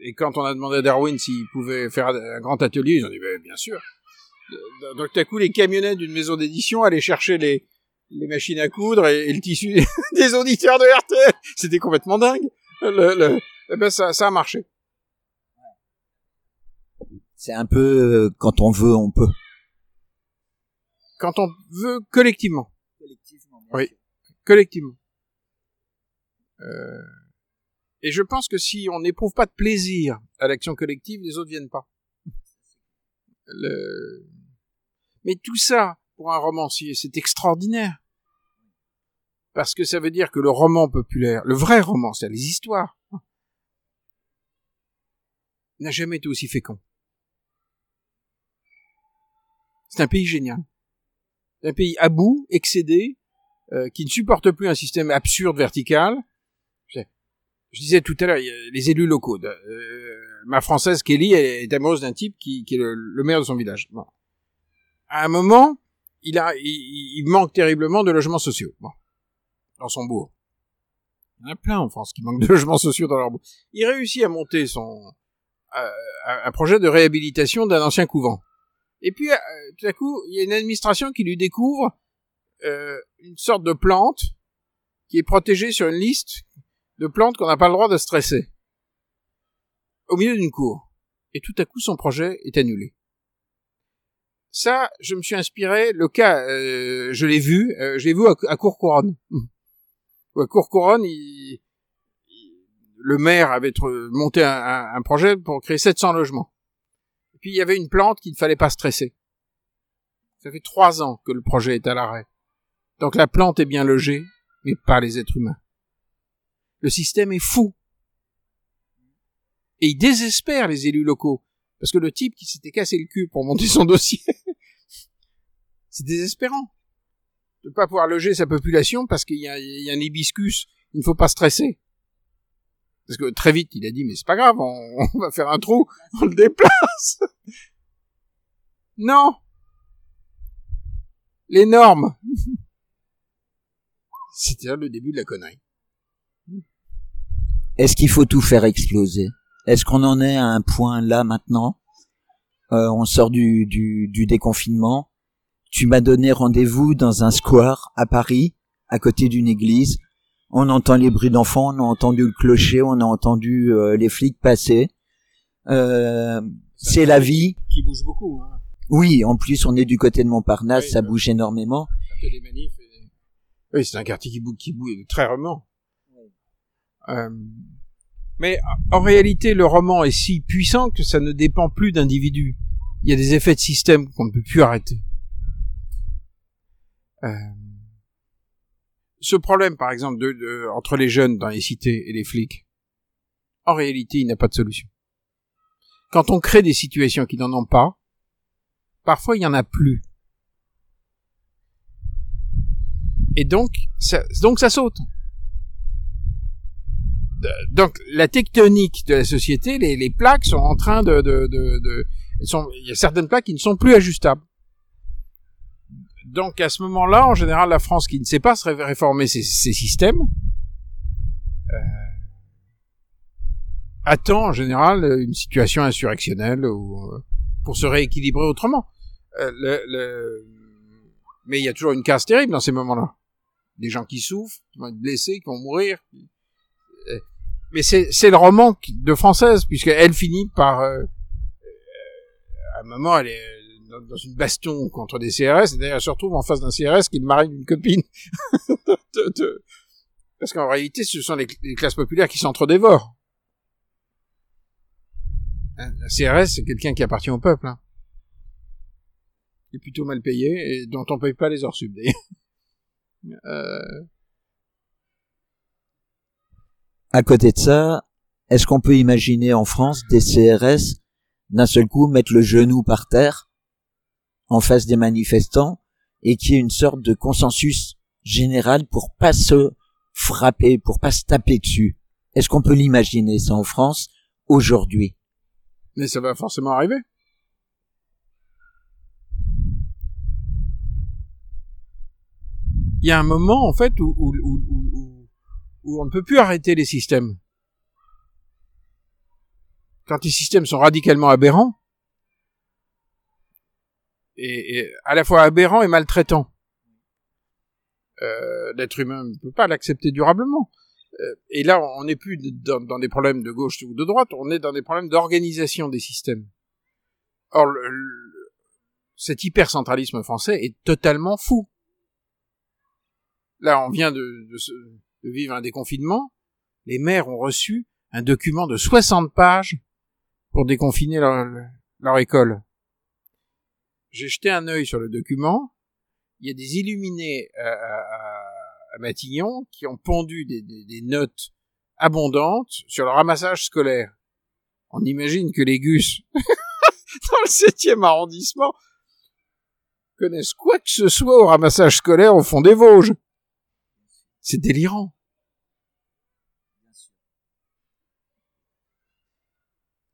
Et quand on a demandé à Darwin s'il pouvait faire un grand atelier, ils ont dit ben, bien sûr. Euh, Donc tout à coup, les camionnettes d'une maison d'édition allaient chercher les, les machines à coudre et, et le tissu des auditeurs de RTL. C'était complètement dingue. Le, le, eh ben ça, ça a marché. C'est un peu euh, quand on veut, on peut. Quand on veut collectivement. Oui, collectivement. Euh, et je pense que si on n'éprouve pas de plaisir à l'action collective, les autres viennent pas. Le... Mais tout ça, pour un romancier, c'est extraordinaire. Parce que ça veut dire que le roman populaire, le vrai roman, c'est-à-dire les histoires, n'a jamais été aussi fécond. C'est un pays génial. C'est un pays à bout, excédé, euh, qui ne supporte plus un système absurde vertical. Je, disais tout à l'heure, les élus locaux. de- euh, ma française Kelly est amoureuse d'un type qui, est le, maire de son village. À un moment, il a, il, manque terriblement de logements sociaux. Bon. Dans son bourg. Il y en a plein en France qui manquent de logements sociaux dans leur bourg. Il réussit à monter son, un un projet de réhabilitation d'un ancien couvent. Et puis, euh, tout à coup, il y a une administration qui lui découvre euh, une sorte de plante qui est protégée sur une liste de plantes qu'on n'a pas le droit de stresser. Au milieu d'une cour. Et tout à coup, son projet est annulé. Ça, je me suis inspiré, le cas, euh, je l'ai vu, euh, je l'ai vu à, à Courcouronne. À Courcouronne, le maire avait monté un projet pour créer 700 logements. Et puis il y avait une plante qu'il ne fallait pas stresser. Ça fait trois ans que le projet est à l'arrêt. Donc la plante est bien logée, mais pas les êtres humains. Le système est fou. Et il désespère les élus locaux. Parce que le type qui s'était cassé le cul pour monter son dossier, c'est désespérant. De pas pouvoir loger sa population parce qu'il y a, un hibiscus, il ne faut pas stresser. Parce que très vite, il a dit, mais c'est pas grave, on, on va faire un trou, on le déplace. Non. Les normes. C'était le début de la connerie. Est-ce qu'il faut tout faire exploser? Est-ce qu'on en est à un point là maintenant? Euh, On sort du, du, du déconfinement. Tu m'as donné rendez-vous dans un square à Paris, à côté d'une église. On entend les bruits d'enfants, on a entendu le clocher, on a entendu euh, les flics passer. Euh, c'est la vie. Qui bouge beaucoup. Hein. Oui, en plus on est du côté de Montparnasse, Oui, ça bah. bouge énormément. Manifs. et- Oui, c'est un quartier qui bouge, qui bouge très rarement. Euh, mais en réalité, le roman est si puissant que ça ne dépend plus d'individus. Il y a des effets de système qu'on ne peut plus arrêter. Euh, ce problème, par exemple, de, de- entre les jeunes dans les cités et les flics, en réalité, il n'a pas de solution. Quand on crée des situations qui n'en ont pas, parfois il y en a plus. Et donc, ça, donc ça saute. Donc, la tectonique de la société, les, plaques sont en train de, de, de, de- sont, il y a certaines plaques qui ne sont plus ajustables. Donc, à ce moment-là, en général, la France qui ne sait pas se ré- réformer ses, ses systèmes, euh, attend en général une situation insurrectionnelle ou euh, pour se rééquilibrer autrement. Euh, le, le- Mais il y a toujours une casse terrible dans ces moments-là. Des gens qui souffrent, qui vont être blessés, qui vont mourir. Mais c'est le roman de française, puisqu'elle finit par... euh, euh, à un moment, elle est dans, une baston contre des CRS, et d'ailleurs elle se retrouve en face d'un CRS qui est le mari d'une copine. Parce qu'en réalité, ce sont les, classes populaires qui s'entre-dévorent. Un un CRS, c'est quelqu'un qui appartient au peuple. Hein. Il est plutôt mal payé et dont on paye pas les heures sub. Euh, À côté de ça, est-ce qu'on peut imaginer en France des CRS d'un seul coup mettre le genou par terre en face des manifestants et qu'il y ait une sorte de consensus général pour pas se frapper, pour pas se taper dessus? Est-ce qu'on peut l'imaginer ça en France aujourd'hui? Mais ça va forcément arriver. Il y a un moment en fait où, où, on ne peut plus arrêter les systèmes. Quand les systèmes sont radicalement aberrants, et, à la fois aberrants et maltraitants, euh, l'être humain ne peut pas l'accepter durablement. Euh, et là, on n'est plus dans, des problèmes de gauche ou de droite, on est dans des problèmes d'organisation des systèmes. Or, le, le- cet hypercentralisme français est totalement fou. Là, on vient de, de de vivre un déconfinement. Les maires ont reçu un document de 60 pages pour déconfiner leur, école. J'ai jeté un œil sur le document. Il y a des illuminés à, à- Matignon qui ont pondu des notes abondantes sur le ramassage scolaire. On imagine que les gus dans le septième arrondissement connaissent quoi que ce soit au ramassage scolaire au fond des Vosges. C'est délirant.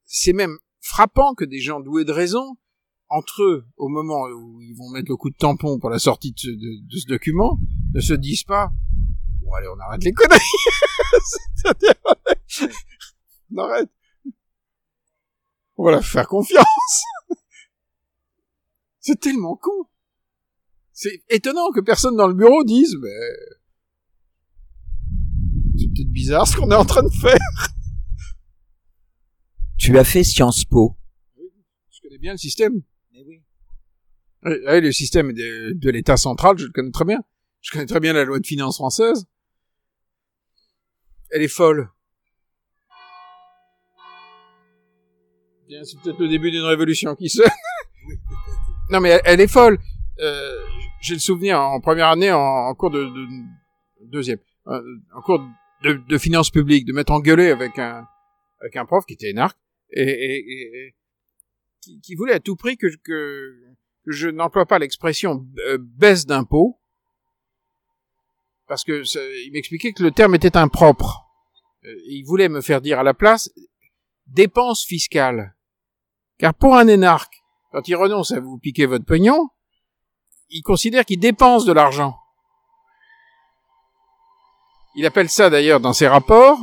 C'est même frappant que des gens doués de raison, entre eux, au moment où ils vont mettre le coup de tampon pour la sortie de ce, document, ne se disent pas Bon, allez, on arrête les conneries. On arrête. On va faire confiance. C'est tellement con. C'est étonnant que personne dans le bureau dise Mais... C'est peut-être bizarre ce qu'on est en train de faire Tu as fait Sciences Po. Je connais bien le système. Oui, oui, le système de, de l'État central, je le connais très bien. Je connais très bien la loi de finances française. Elle est folle. Bien, c'est peut-être le début d'une révolution qui se... non, mais elle, elle est folle. Euh, J'ai le souvenir en première année, en, en cours de, de- deuxième, euh, en cours de, de finances publiques, de m'être engueulé avec un avec un prof qui était énarque et, et, et- qui, voulait à tout prix que, que, que je n'emploie pas l'expression euh, baisse d'impôt parce que il m'expliquait que le terme était impropre. Euh, il voulait me faire dire à la place dépense fiscale. Car pour un énarque, quand il renonce à vous piquer votre pognon, il considère qu'il dépense de l'argent. Il appelle ça d'ailleurs dans ses rapports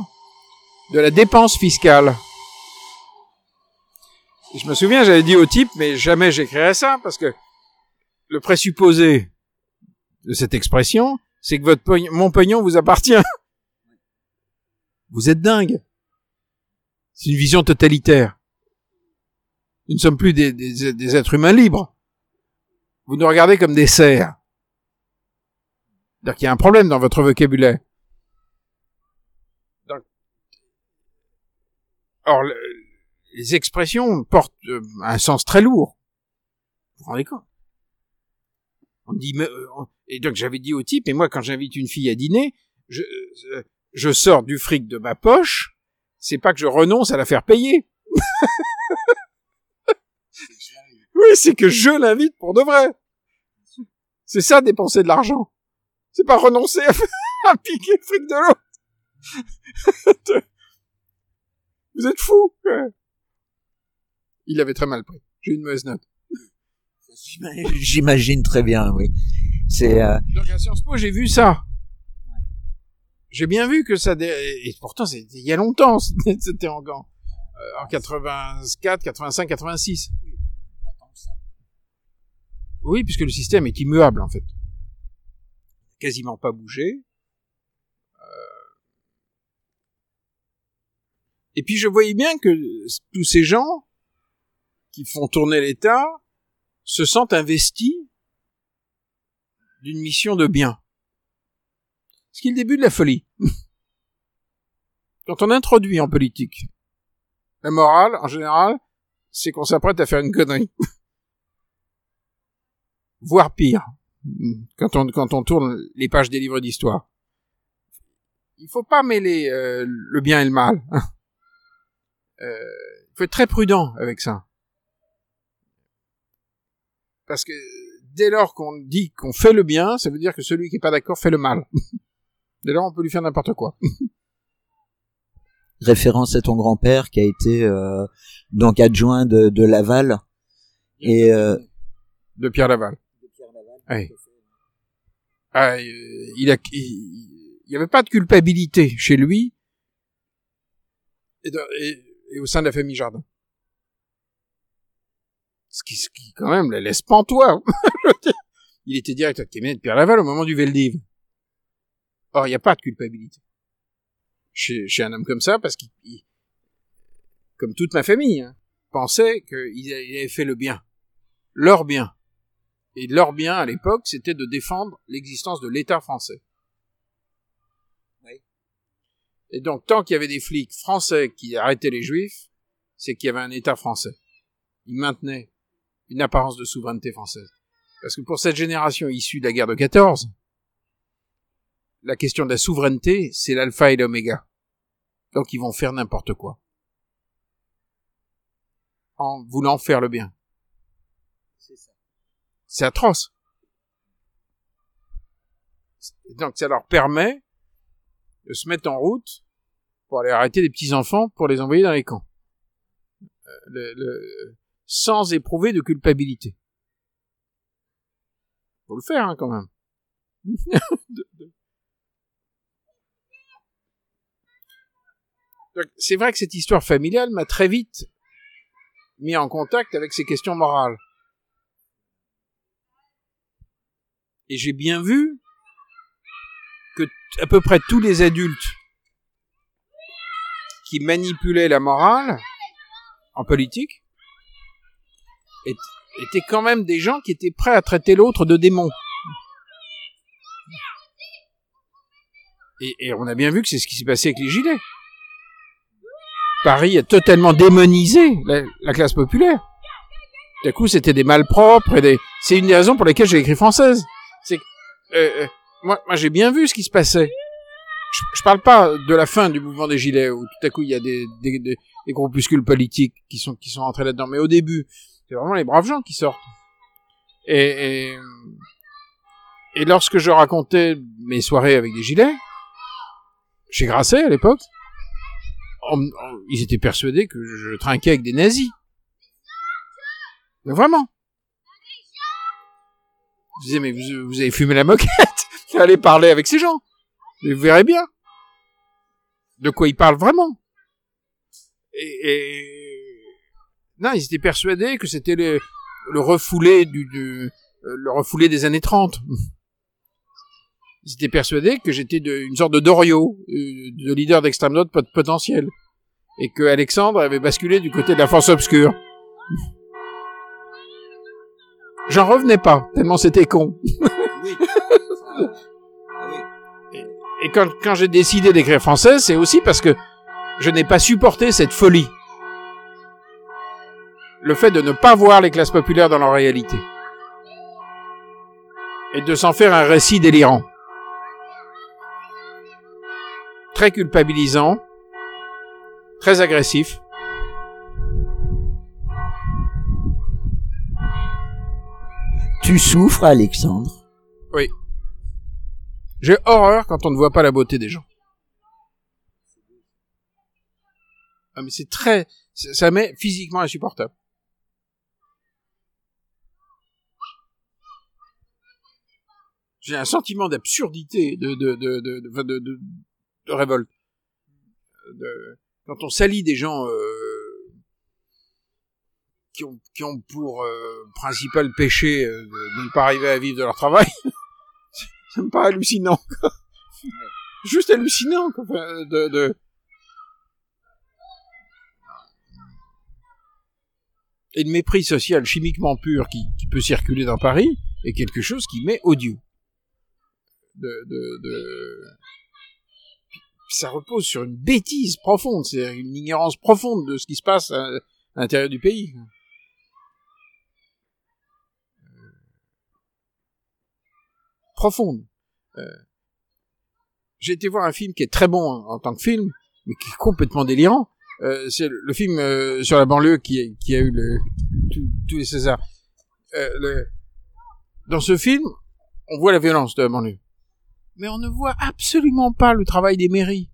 de la dépense fiscale. Je me souviens, j'avais dit au type, mais jamais j'écrirais ça, parce que le présupposé de cette expression, c'est que mon pognon vous appartient. Vous êtes dingue. C'est une vision totalitaire. Nous ne sommes plus des, des, des êtres humains libres. Vous nous regardez comme des cerfs. C'est-à-dire qu'il y a un problème dans votre vocabulaire. Donc, or, le- les expressions portent euh, un sens très lourd. Vous vous rendez compte? On dit, mais, euh, et donc j'avais dit au type, et moi quand j'invite une fille à dîner, je, euh, je sors du fric de ma poche, c'est pas que je renonce à la faire payer. oui, c'est que je l'invite pour de vrai. C'est ça dépenser de l'argent. C'est pas renoncer à, à piquer le fric de l'autre. Vous êtes fous. quoi. Il avait très mal pris. J'ai une mauvaise note. J'imagine très bien, oui. C'est euh, Donc à Sciences Po, j'ai vu ça. J'ai bien vu que ça... dé- Et pourtant, c'était il y a longtemps. C'était en, en, euh, en 84, 85, 86. Oui, puisque le système est immuable, en fait. Quasiment pas bougé. Et puis je voyais bien que tous ces gens qui font tourner l'État se sentent investis d'une mission de bien. Ce qui est le début de la folie. Quand on introduit en politique la morale, en général, c'est qu'on s'apprête à faire une connerie. Voire pire. Quand on, quand on tourne les pages des livres d'histoire. Il faut pas mêler euh, le bien et le mal. Euh, il faut être très prudent avec ça. Parce que dès lors qu'on dit qu'on fait le bien, ça veut dire que celui qui est pas d'accord fait le mal. dès lors, on peut lui faire n'importe quoi. référence à ton grand-père qui a été euh, donc adjoint de, de Laval et euh, De Pierre Laval. Oui. Ah, euh, il a, il, il y avait pas de culpabilité chez lui et, et- et au sein de la famille Jardin. Ce qui, ce qui quand même la laisse pantois. Il était directeur de cabinet de Pierre Laval au moment du Veldiv. Or, il n'y a pas de culpabilité chez, chez un homme comme ça parce qu'il, il- comme toute ma famille, hein, pensait qu'il avait fait le bien, leur bien. Et leur bien à l'époque, c'était de défendre l'existence de l'État français. Et donc, tant qu'il y avait des flics français qui arrêtaient les juifs, c'est qu'il y avait un État français. Ils maintenaient une apparence de souveraineté française. Parce que pour cette génération issue de la guerre de 14, la question de la souveraineté, c'est l'alpha et l'oméga. Donc ils vont faire n'importe quoi. En voulant faire le bien. C'est atroce. Donc ça leur permet se mettre en route pour aller arrêter des petits enfants pour les envoyer dans les camps. Euh, sans éprouver de culpabilité. Faut le faire hein, quand même. C'est vrai que cette histoire familiale m'a très vite mis en contact avec ces questions morales. Et j'ai bien vu que à peu près tous les adultes qui manipulaient la morale en politique étaient quand même des gens qui étaient prêts à traiter l'autre de démon. Et, on a bien vu que c'est ce qui s'est passé avec les gilets. Paris a totalement démonisé la, la classe populaire. D'un coup, c'était des malpropres des... C'est une des raisons pour lesquelles j'ai écrit française. C'est que, euh, euh, moi, moi j'ai bien vu ce qui se passait. Je, je parle pas de la fin du mouvement des Gilets où tout à coup il y a des, des, des, des groupuscules politiques qui sont qui sont entrés là-dedans, mais au début, c'est vraiment les braves gens qui sortent. Et, et et lorsque je racontais mes soirées avec des Gilets, chez Grasset à l'époque, ils étaient persuadés que je trinquais avec des nazis. Mais vraiment. Je disais, mais vous, vous avez fumé la moquette? Allez parler avec ces gens. Et vous verrez bien. De quoi ils parlent vraiment. Et, et... Non, ils étaient persuadés que c'était le, le refoulé du, du- euh, le refoulé des années 30. Ils étaient persuadés que j'étais une sorte de Dorio, euh, de leader d'extrême droite pot- potentiel, et que Alexandre avait basculé du côté de la force obscure. J'en revenais pas, tellement c'était con. Et quand, quand j'ai décidé d'écrire français, c'est aussi parce que je n'ai pas supporté cette folie. Le fait de ne pas voir les classes populaires dans leur réalité. Et de s'en faire un récit délirant. Très culpabilisant. Très agressif. Tu souffres, Alexandre? Oui. J'ai horreur quand on ne voit pas la beauté des gens. Ah mais c'est très, ça m'est physiquement insupportable. J'ai un sentiment d'absurdité, de de de de, révolte. Quand on salit des gens euh, qui ont qui ont pour euh, principal péché euh, de ne pas arriver à vivre de leur travail, ça me paraît hallucinant. quoi. Juste hallucinant. quoi. De, de... Et le mépris social chimiquement pur qui, qui peut circuler dans Paris est quelque chose qui m'est odieux. De, de. Ça repose sur une bêtise profonde, c'est une ignorance profonde de ce qui se passe à l'intérieur du pays. Profonde. Euh, J'ai été voir un film qui est très bon en, tant que film, mais qui est complètement délirant. Euh, c'est le, film euh, sur la banlieue qui, a eu tous- les Césars. Dans ce film, on voit la violence de la banlieue. Mais on ne voit absolument pas le travail des mairies.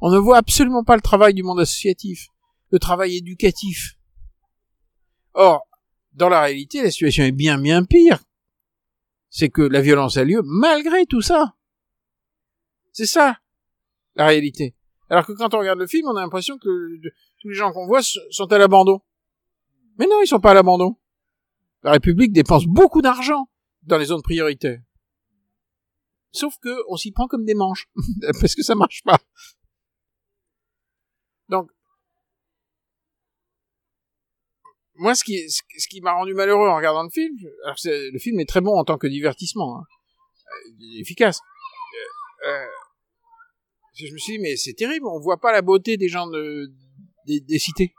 On ne voit absolument pas le travail du monde associatif, le travail éducatif. Or, dans la réalité, la situation est bien bien pire c'est que la violence a lieu malgré tout ça. C'est ça, la réalité. Alors que quand on regarde le film, on a l'impression que tous les gens qu'on voit sont à l'abandon. Mais non, ils sont pas à l'abandon. La République dépense beaucoup d'argent dans les zones prioritaires. Sauf que on s'y prend comme des manches, parce que ça marche pas. Donc, moi, ce qui, ce qui m'a rendu malheureux en regardant le film, alors le film est très bon en tant que divertissement, hein, Euh, efficace. Euh, euh, je me suis dit, mais c'est terrible, on voit pas la beauté des gens de, des, des cités.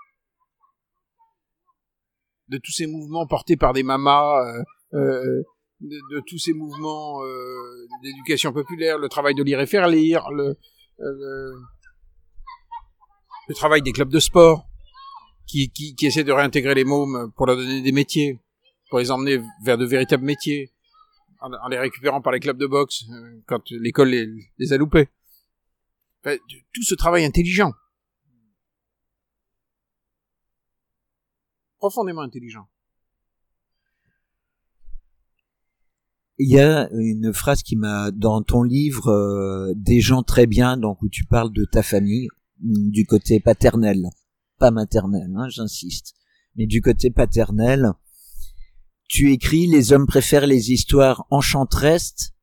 De tous ces mouvements portés par des mamas, euh, euh, de, tous ces mouvements d'éducation populaire, le travail de lire et faire lire, le, le, le travail des clubs de sport qui, essaient de réintégrer les mômes pour leur donner des métiers, pour les emmener vers de véritables métiers, en, les récupérant par les clubs de boxe euh, quand l'école les, a loupés. Tout ce travail intelligent. Profondément intelligent. Il y a une phrase qui m'a dans ton livre euh, des gens très bien donc où tu parles de ta famille du côté paternel, pas maternel, hein, j'insiste, mais du côté paternel. Tu écris les hommes préfèrent les histoires enchanteresses,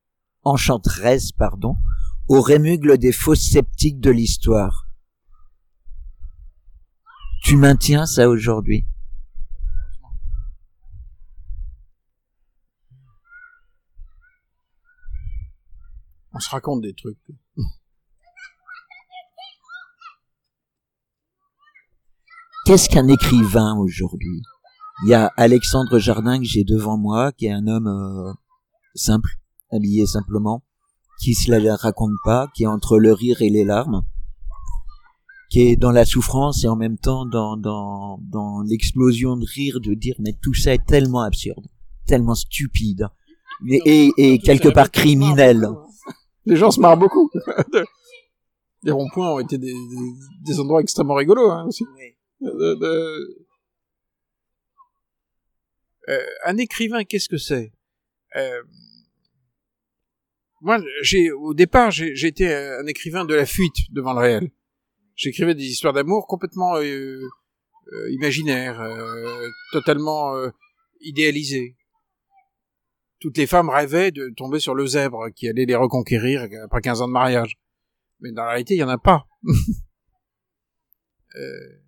enchanteresses pardon, au rémugle des fausses sceptiques de l'histoire. Tu maintiens ça aujourd'hui? On se raconte des trucs. Qu'est-ce qu'un écrivain aujourd'hui? Il y a Alexandre Jardin que j'ai devant moi, qui est un homme euh, simple, habillé simplement, qui se la raconte pas, qui est entre le rire et les larmes, qui est dans la souffrance et en même temps dans dans, dans l'explosion de rire de dire mais tout ça est tellement absurde, tellement stupide et, et, et quelque part criminel. Les gens se marrent beaucoup. les ronds-points ont été des, des, des endroits extrêmement rigolos hein, aussi. De- Euh, un écrivain, qu'est-ce que c'est? Euh, Moi, j'ai au départ, j'ai- j'étais un écrivain de la fuite devant le réel. J'écrivais des histoires d'amour complètement euh, euh, imaginaires, euh, totalement euh, idéalisées. toutes les femmes rêvaient de tomber sur le zèbre qui allait les reconquérir après 15 ans de mariage. Mais dans la réalité, il y en a pas. euh,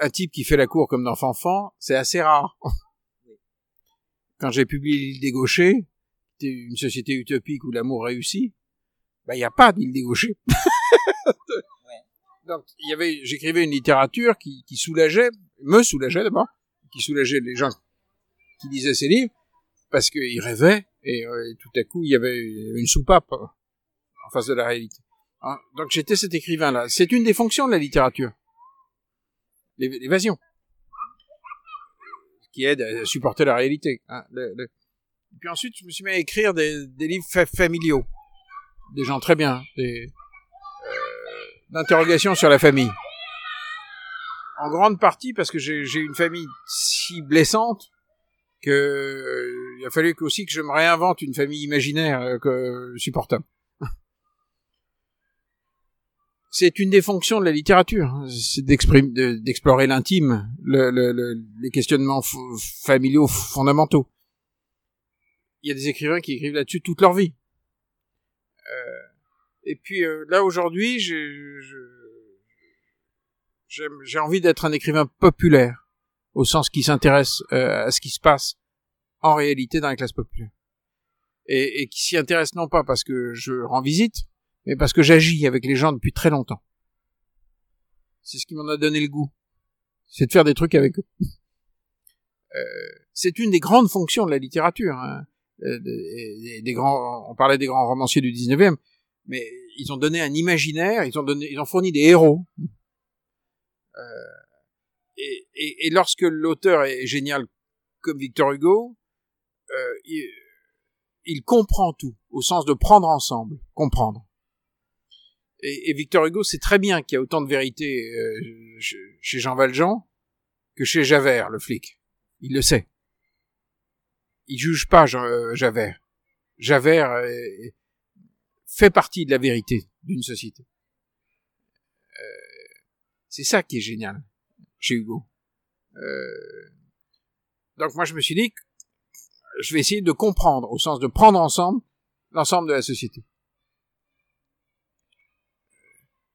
un type qui fait la cour comme dans Fanfan, c'est assez rare. Quand j'ai publié l'île des gauchers, une société utopique où l'amour réussit, bah il n'y a pas d'île des gauchers. Donc il y avait, j'écrivais une littérature qui, qui soulageait, me soulageait d'abord, qui soulageait les gens qui lisaient ces livres, parce qu'ils rêvaient et, euh, et, tout à coup il y avait une soupape en face de la réalité. Hein, donc j'étais cet écrivain-là. C'est une des fonctions de la littérature, l'évasion, qui aide à supporter la réalité. Hein, puis ensuite, je me suis mis à écrire des, livres fa familiaux, des gens très bien, des euh, d'interrogations sur la famille. En grande partie parce que j'ai une famille si blessante que euh, il a fallu aussi que je me réinvente une famille imaginaire euh, supportable. C'est une des fonctions de la littérature, hein. c'est d'explorer l'intime, le, le, le, les questionnements familiaux fondamentaux. Il y a des écrivains qui écrivent là-dessus toute leur vie. Euh, et puis euh, là aujourd'hui, j'ai envie d'être un écrivain populaire au sens qui s'intéresse euh, à ce qui se passe en réalité dans la classe populaire. Et, et qui s'y intéresse non pas parce que je rends visite, mais parce que j'agis avec les gens depuis très longtemps. C'est ce qui m'en a donné le goût. C'est de faire des trucs avec eux. Euh, c'est une des grandes fonctions de la littérature. Hein. Euh, des, des, grands, on parlait des grands romanciers du 19e, mais ils ont donné un imaginaire, ils ont donné, ils ont fourni des héros. Euh, et, et, et, lorsque l'auteur est génial comme Victor Hugo, euh, il, il, comprend tout, au sens de prendre ensemble, comprendre. Et, Victor Hugo sait très bien qu'il y a autant de vérité euh, chez Jean Valjean que chez Javert, le flic. Il le sait. Il juge pas euh, Javert. Javert euh, fait partie de la vérité d'une société. C'est ça qui est génial chez Hugo. Donc moi je me suis dit je vais essayer de comprendre au sens de prendre ensemble l'ensemble de la société.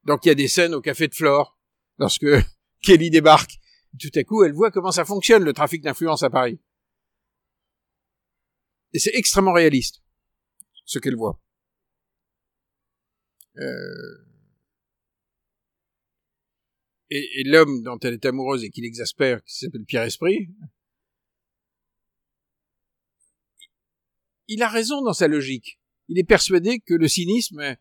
Donc il y a des scènes au café de Flore lorsque Kelly débarque. Tout à coup, elle voit comment ça fonctionne le trafic d'influence à Paris. Et c'est extrêmement réaliste ce qu'elle voit. Euh... Et, et l'homme dont elle est amoureuse et qui l'exaspère, qui s'appelle Pierre Esprit, il a raison dans sa logique. Il est persuadé que le cynisme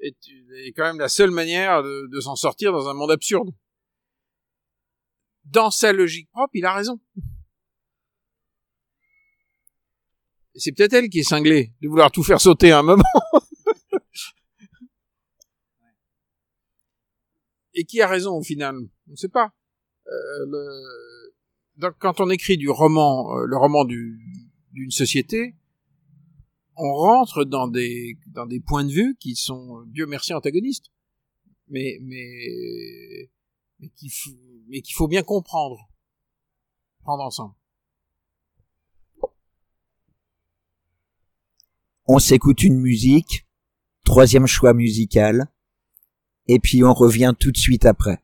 est, est quand même la seule manière de, s'en sortir dans un monde absurde. Dans sa logique propre, il a raison. C'est peut-être elle qui est cinglée de vouloir tout faire sauter à un moment. Et qui a raison au final? On ne sait pas. Euh. Donc quand on écrit du roman, euh, le roman d'une société, on rentre dans des dans des points de vue qui sont Dieu merci antagonistes, mais mais mais qu'il faut mais qu'il faut bien comprendre, prendre ensemble. On s'écoute une musique, troisième choix musical, et puis on revient tout de suite après.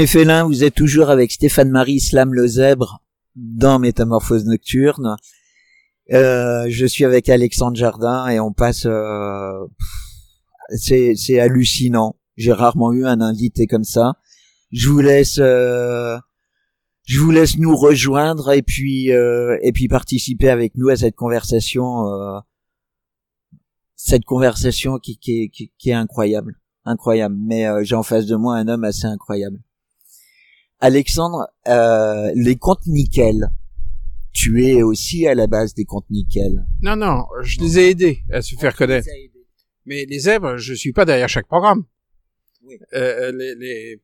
Mes félins, vous êtes toujours avec Stéphane Marie Slam le zèbre dans Métamorphose nocturne. Euh, je suis avec Alexandre Jardin et on passe. euh, c'est hallucinant. J'ai rarement eu un invité comme ça. Je vous laisse. euh, je vous laisse nous rejoindre et puis euh, et puis participer avec nous à cette conversation. euh, cette conversation qui qui qui, qui est incroyable, incroyable. Mais euh, j'ai en face de moi un homme assez incroyable. Alexandre, euh, les comptes nickel. Tu es aussi à la base des comptes nickel. Non, non, je les ai aidés à se faire connaître. Mais les zèbres, je suis pas derrière chaque programme. Oui. Euh, les, les-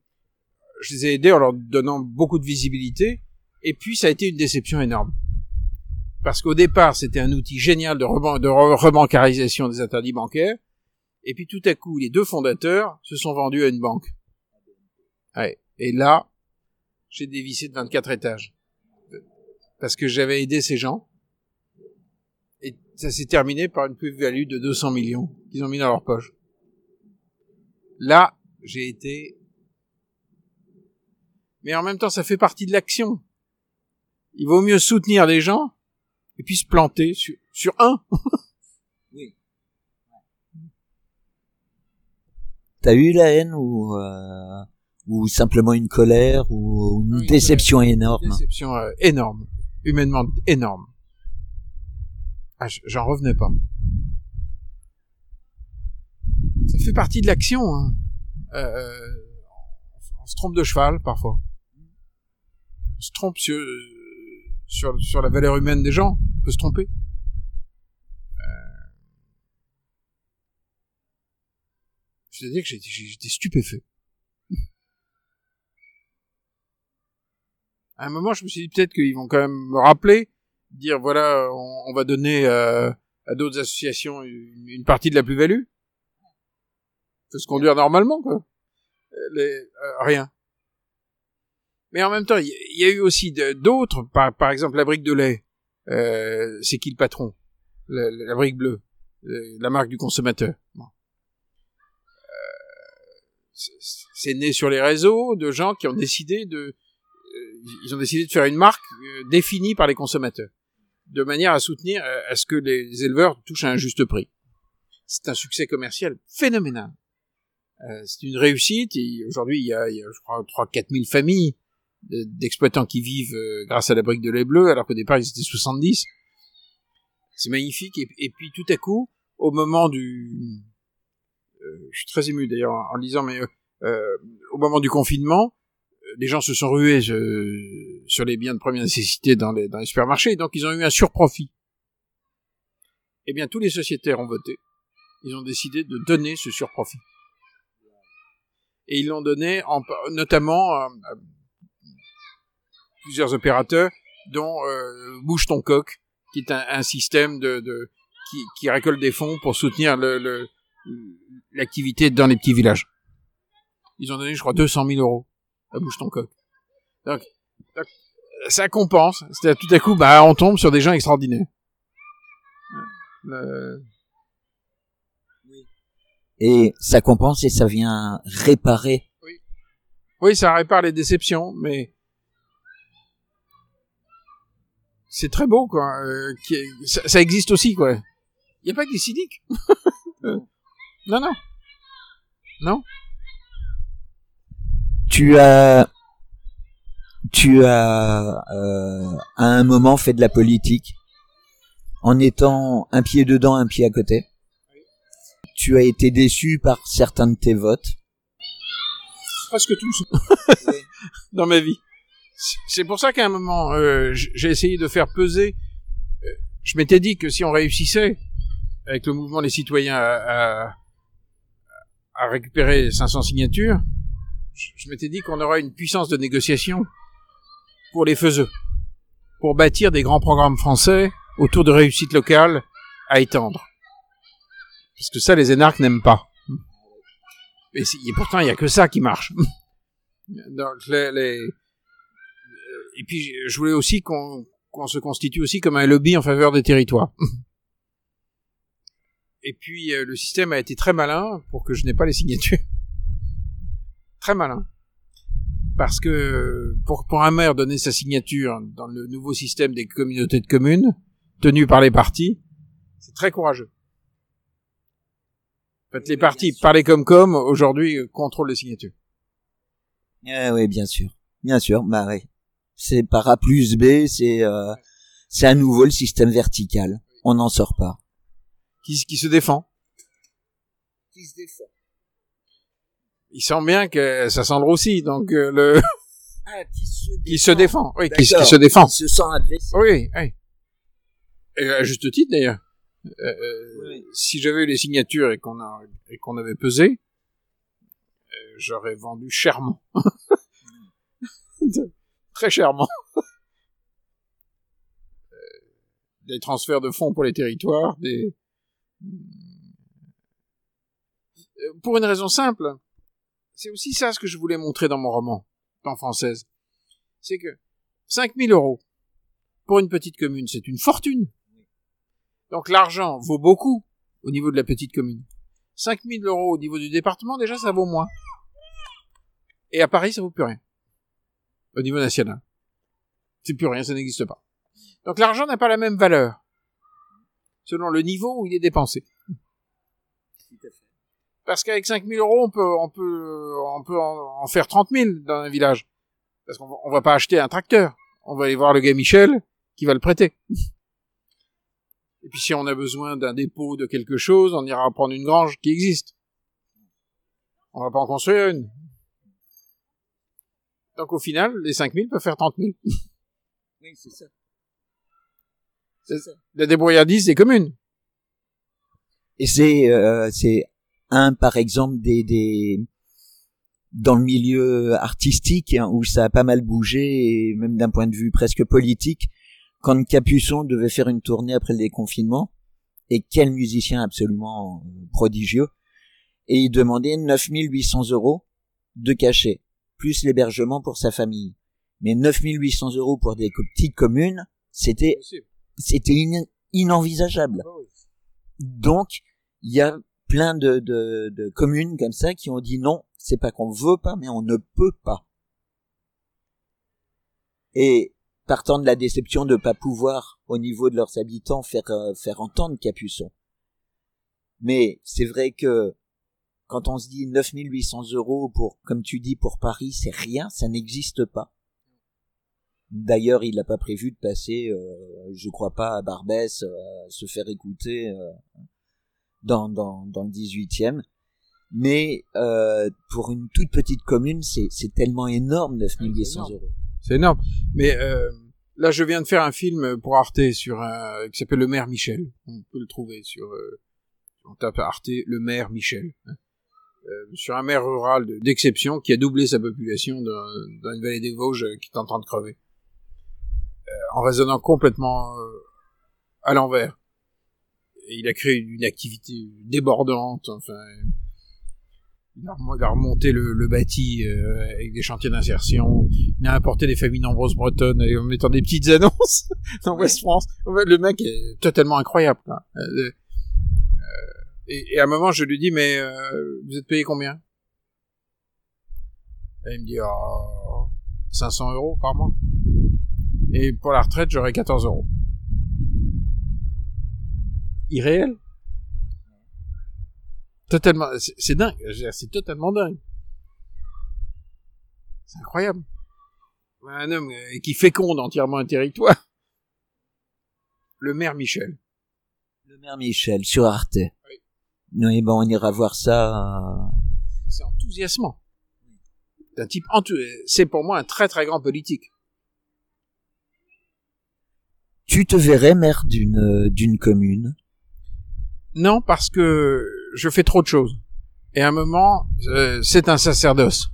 Je les ai aidés en leur donnant beaucoup de visibilité. Et puis, ça a été une déception énorme. Parce qu'au départ, c'était un outil génial de, reban- de re- rebancarisation des interdits bancaires. Et puis, tout à coup, les deux fondateurs se sont vendus à une banque. Ouais. Et là, j'ai dévissé de 24 étages. Parce que j'avais aidé ces gens. Et ça s'est terminé par une plus-value de 200 millions qu'ils ont mis dans leur poche. Là, j'ai été... Mais en même temps, ça fait partie de l'action. Il vaut mieux soutenir les gens et puis se planter sur, sur un. T'as eu la haine ou euh, ou simplement une colère ou une Une déception énorme Déception euh, énorme. Humainement énorme. Ah, j'en revenais pas. Ça fait partie de l'action. Hein. Euh, on se trompe de cheval parfois. On se trompe sur, sur, sur la valeur humaine des gens. On peut se tromper. Euh, Je veux dire que j'étais stupéfait. À un moment, je me suis dit peut-être qu'ils vont quand même me rappeler, dire voilà, on, va donner euh, à d'autres associations une, partie de la plus-value. Faut se conduire normalement, quoi. Euh, rien. Mais en même temps, il y, a eu aussi d'autres, par, exemple la brique de lait. Euh, c'est qui le patron? La, brique bleue, euh, la marque du consommateur. C'est- né sur les réseaux de gens qui ont décidé de ils ont décidé de faire une marque euh, définie par les consommateurs, de manière à soutenir, euh, à ce que les éleveurs touchent à un juste prix. C'est un succès commercial phénoménal. Euh, c'est une réussite. Aujourd'hui, il y a, je crois, 3-4 000 familles de- d'exploitants qui vivent grâce à la brique de lait bleu, alors qu'au départ, ils étaient 70. C'est magnifique. Et, puis, tout à coup, au moment du... je suis très ému, d'ailleurs, en, lisant, mais au moment du confinement, les gens se sont rués euh, sur les biens de première nécessité dans les, dans les supermarchés, donc ils ont eu un surprofit. Eh bien, tous les sociétaires ont voté. Ils ont décidé de donner ce surprofit. Et ils l'ont donné en, notamment à, à plusieurs opérateurs, dont euh, ton coq, qui est un, un système qui, récolte des fonds pour soutenir le- le- l'activité dans les petits villages. Ils ont donné, je crois, 200 000 euros à Bouge ton coq. Donc, donc, ça compense. C'est-à-dire, tout à coup, bah, on tombe sur des gens extraordinaires. Le- Et ça compense et ça vient réparer. Oui, ça répare les déceptions, mais c'est très beau, quoi. Euh, qui ça, ça existe aussi, quoi. Il n'y a pas que des cyniques. Euh, non, non. Non? Tu as tu as euh, à un moment fait de la politique en étant un pied dedans, un pied à côté. Tu as été déçu par certains de tes votes. Presque tous. Dans ma vie. C'est- pour ça qu'à un moment, euh, j'ai essayé de faire peser. euh, je m'étais dit que si on réussissait, avec le mouvement des citoyens, à récupérer 500 signatures, je, m'étais dit qu'on aurait une puissance de négociation pour les faiseux, pour bâtir des grands programmes français autour de réussites locales à étendre. Parce que ça, les énarques n'aiment pas. Et, pourtant, il n'y a que ça qui marche. Donc, les, les- euh, Et puis, je voulais aussi qu'on qu'on se constitue aussi comme un lobby en faveur des territoires. Et puis, euh, le système a été très malin pour que je n'ai pas les signatures. Très malin. parce que pour, pour un maire donner sa signature dans le nouveau système des communautés de communes, tenu par les partis, c'est très courageux. En fait, les partis, par les Comcom, aujourd'hui, euh, contrôlent les signatures. Eh oui, bien sûr. Bien sûr, bah oui. C'est par A plus B, c'est euh, c'est à nouveau le système vertical. On n'en sort pas. Qui, qui se défend. Qui se défend Il sent bien que ça sent le roussi, donc euh, le Ah, qui se défend. qui se défend. Oui, qui, se défend. Qui se sent agressé. Oui, oui. Et à juste titre d'ailleurs. Euh, euh, Oui. Si j'avais eu les signatures et qu'on a et qu'on avait pesé, euh, j'aurais vendu chèrement, très chèrement, des transferts de fonds pour les territoires, des pour une raison simple. C'est aussi ça ce que je voulais montrer dans mon roman, en française. C'est que 5000 euros pour une petite commune, c'est une fortune. Donc l'argent vaut beaucoup au niveau de la petite commune. 5000 euros au niveau du département, déjà ça vaut moins. Et à Paris, ça vaut plus rien. Au niveau national. C'est plus rien, ça n'existe pas. Donc l'argent n'a pas la même valeur. Selon le niveau où il est dépensé. Parce qu'avec 5000 euros, on peut, on peut, on peut en, en faire 30 000 dans un village. Parce qu'on va, on va pas acheter un tracteur. On va aller voir le gars Michel qui va le prêter. Et puis si on a besoin d'un dépôt de quelque chose, on ira prendre une grange qui existe. On va pas en construire une. Donc au final, les 5000 peuvent faire 30 000. Oui, c'est ça. C'est La débrouillardise des communes. Et c'est euh, c'est un par exemple des des dans le milieu artistique hein, où ça a pas mal bougé et même d'un point de vue presque politique quand Capuçon devait faire une tournée après le déconfinement et quel musicien absolument euh, prodigieux et il demandait 9800 euros de cachet plus l'hébergement pour sa famille. Mais 9800 euros pour des petites communes c'était c'était in- inenvisageable. Donc, il y a plein de, de, de communes comme ça qui ont dit non, c'est pas qu'on veut pas, mais on ne peut pas. Et partant de la déception de pas pouvoir, au niveau de leurs habitants, faire euh, faire entendre Capuçon. Mais c'est vrai que quand on se dit 9800 euros pour, comme tu dis, pour Paris, c'est rien, ça n'existe pas. D'ailleurs, il n'a pas prévu de passer, euh, je crois pas, à Barbès, euh, se faire écouter euh, dans, dans, dans le 18e. Mais euh, pour une toute petite commune, c'est c'est tellement énorme, 9800 énorme. euros. C'est énorme. Mais euh, là, je viens de faire un film pour Arte sur un, qui s'appelle Le Maire Michel. On peut le trouver sur. Euh, on tape Arte, Le Maire Michel. hein. Euh, sur un maire rural de- d'exception qui a doublé sa population dans, dans une vallée des Vosges euh, qui est en train de crever. Euh, en raisonnant complètement euh, à l'envers. Il a créé une activité débordante. Enfin, il a, remonté le, le bâti euh, avec des chantiers d'insertion. Il a apporté des familles nombreuses bretonnes et en mettant des petites annonces dans West France. En fait, le mec est totalement incroyable. Euh, euh, et, et à un moment, je lui dis, mais euh, vous êtes payé combien? Et il me dit, oh, 500 euros par mois. Et pour la retraite, j'aurai 14 euros. Irréel. Totalement, c'est dingue, c'est totalement dingue. C'est incroyable. Un homme euh, qui féconde entièrement un territoire. Le maire Michel. Le maire Michel sur Arte. Oui, bon, on ira voir ça. euh, C'est enthousiasmant. C'est un type c'est pour moi un très très grand politique. Tu te verrais maire d'une euh, d'une commune? Non, parce que je fais trop de choses. Et à un moment, euh, c'est un sacerdoce.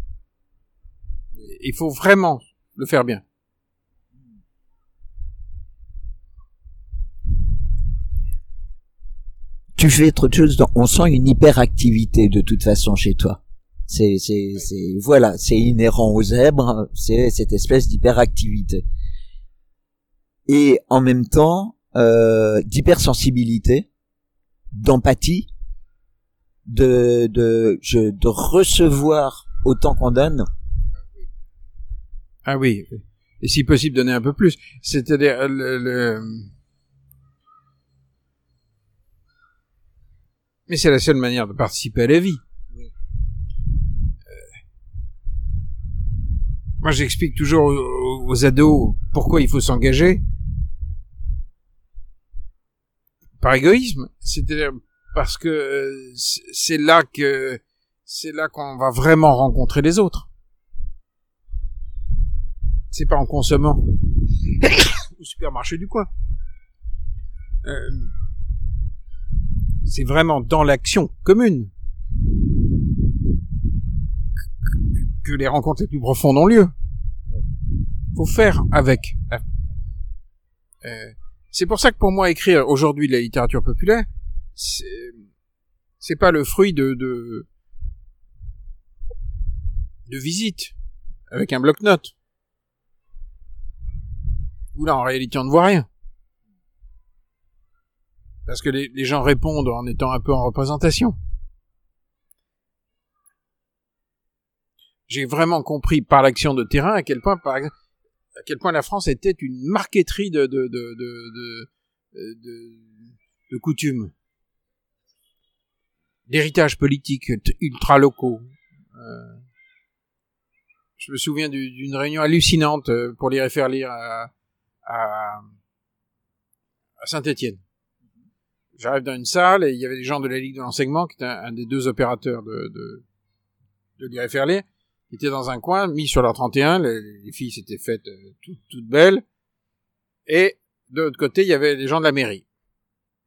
Il faut vraiment le faire bien. tu fais trop de choses. dans- On sent une hyperactivité de toute façon chez toi. C'est, c'est, c'est, voilà, c'est inhérent aux zèbres. C'est cette espèce d'hyperactivité. Et en même temps, euh, d'hypersensibilité, d'empathie, de, de, je, de recevoir autant qu'on donne. Ah oui. Et si possible, donner un peu plus. C'est-à-dire, le, le... Mais c'est la seule manière de participer à la vie. Euh, Moi, j'explique toujours aux, aux ados pourquoi il faut s'engager. Par égoïsme, c'est-à-dire parce que euh, c'est là que c'est là qu'on va vraiment rencontrer les autres. C'est pas en consommant au supermarché du coin. Euh, c'est vraiment dans l'action commune que- que les rencontres les plus profondes ont lieu. Faut faire avec. Euh, c'est pour ça que pour moi écrire aujourd'hui de la littérature populaire, c'est pas le fruit de de, de visites avec un bloc-notes. Où là en réalité on ne voit rien. Parce que les, les gens répondent en étant un peu en représentation. J'ai vraiment compris par l'action de terrain à quel point, par exemple, à quel point la France était une marqueterie de de de de de, coutumes, d'héritage politique ultra locaux. Euh, je me souviens du- d'une réunion hallucinante euh, pour les faire lire à, à, Saint-Étienne. J'arrive dans une salle et il y avait des gens de la Ligue de l'enseignement, qui était un, des deux opérateurs de, de, de étaient dans un coin, mis sur leur 31, les, les filles s'étaient faites euh, toutes, toutes belles, et de l'autre côté, il y avait les gens de la mairie.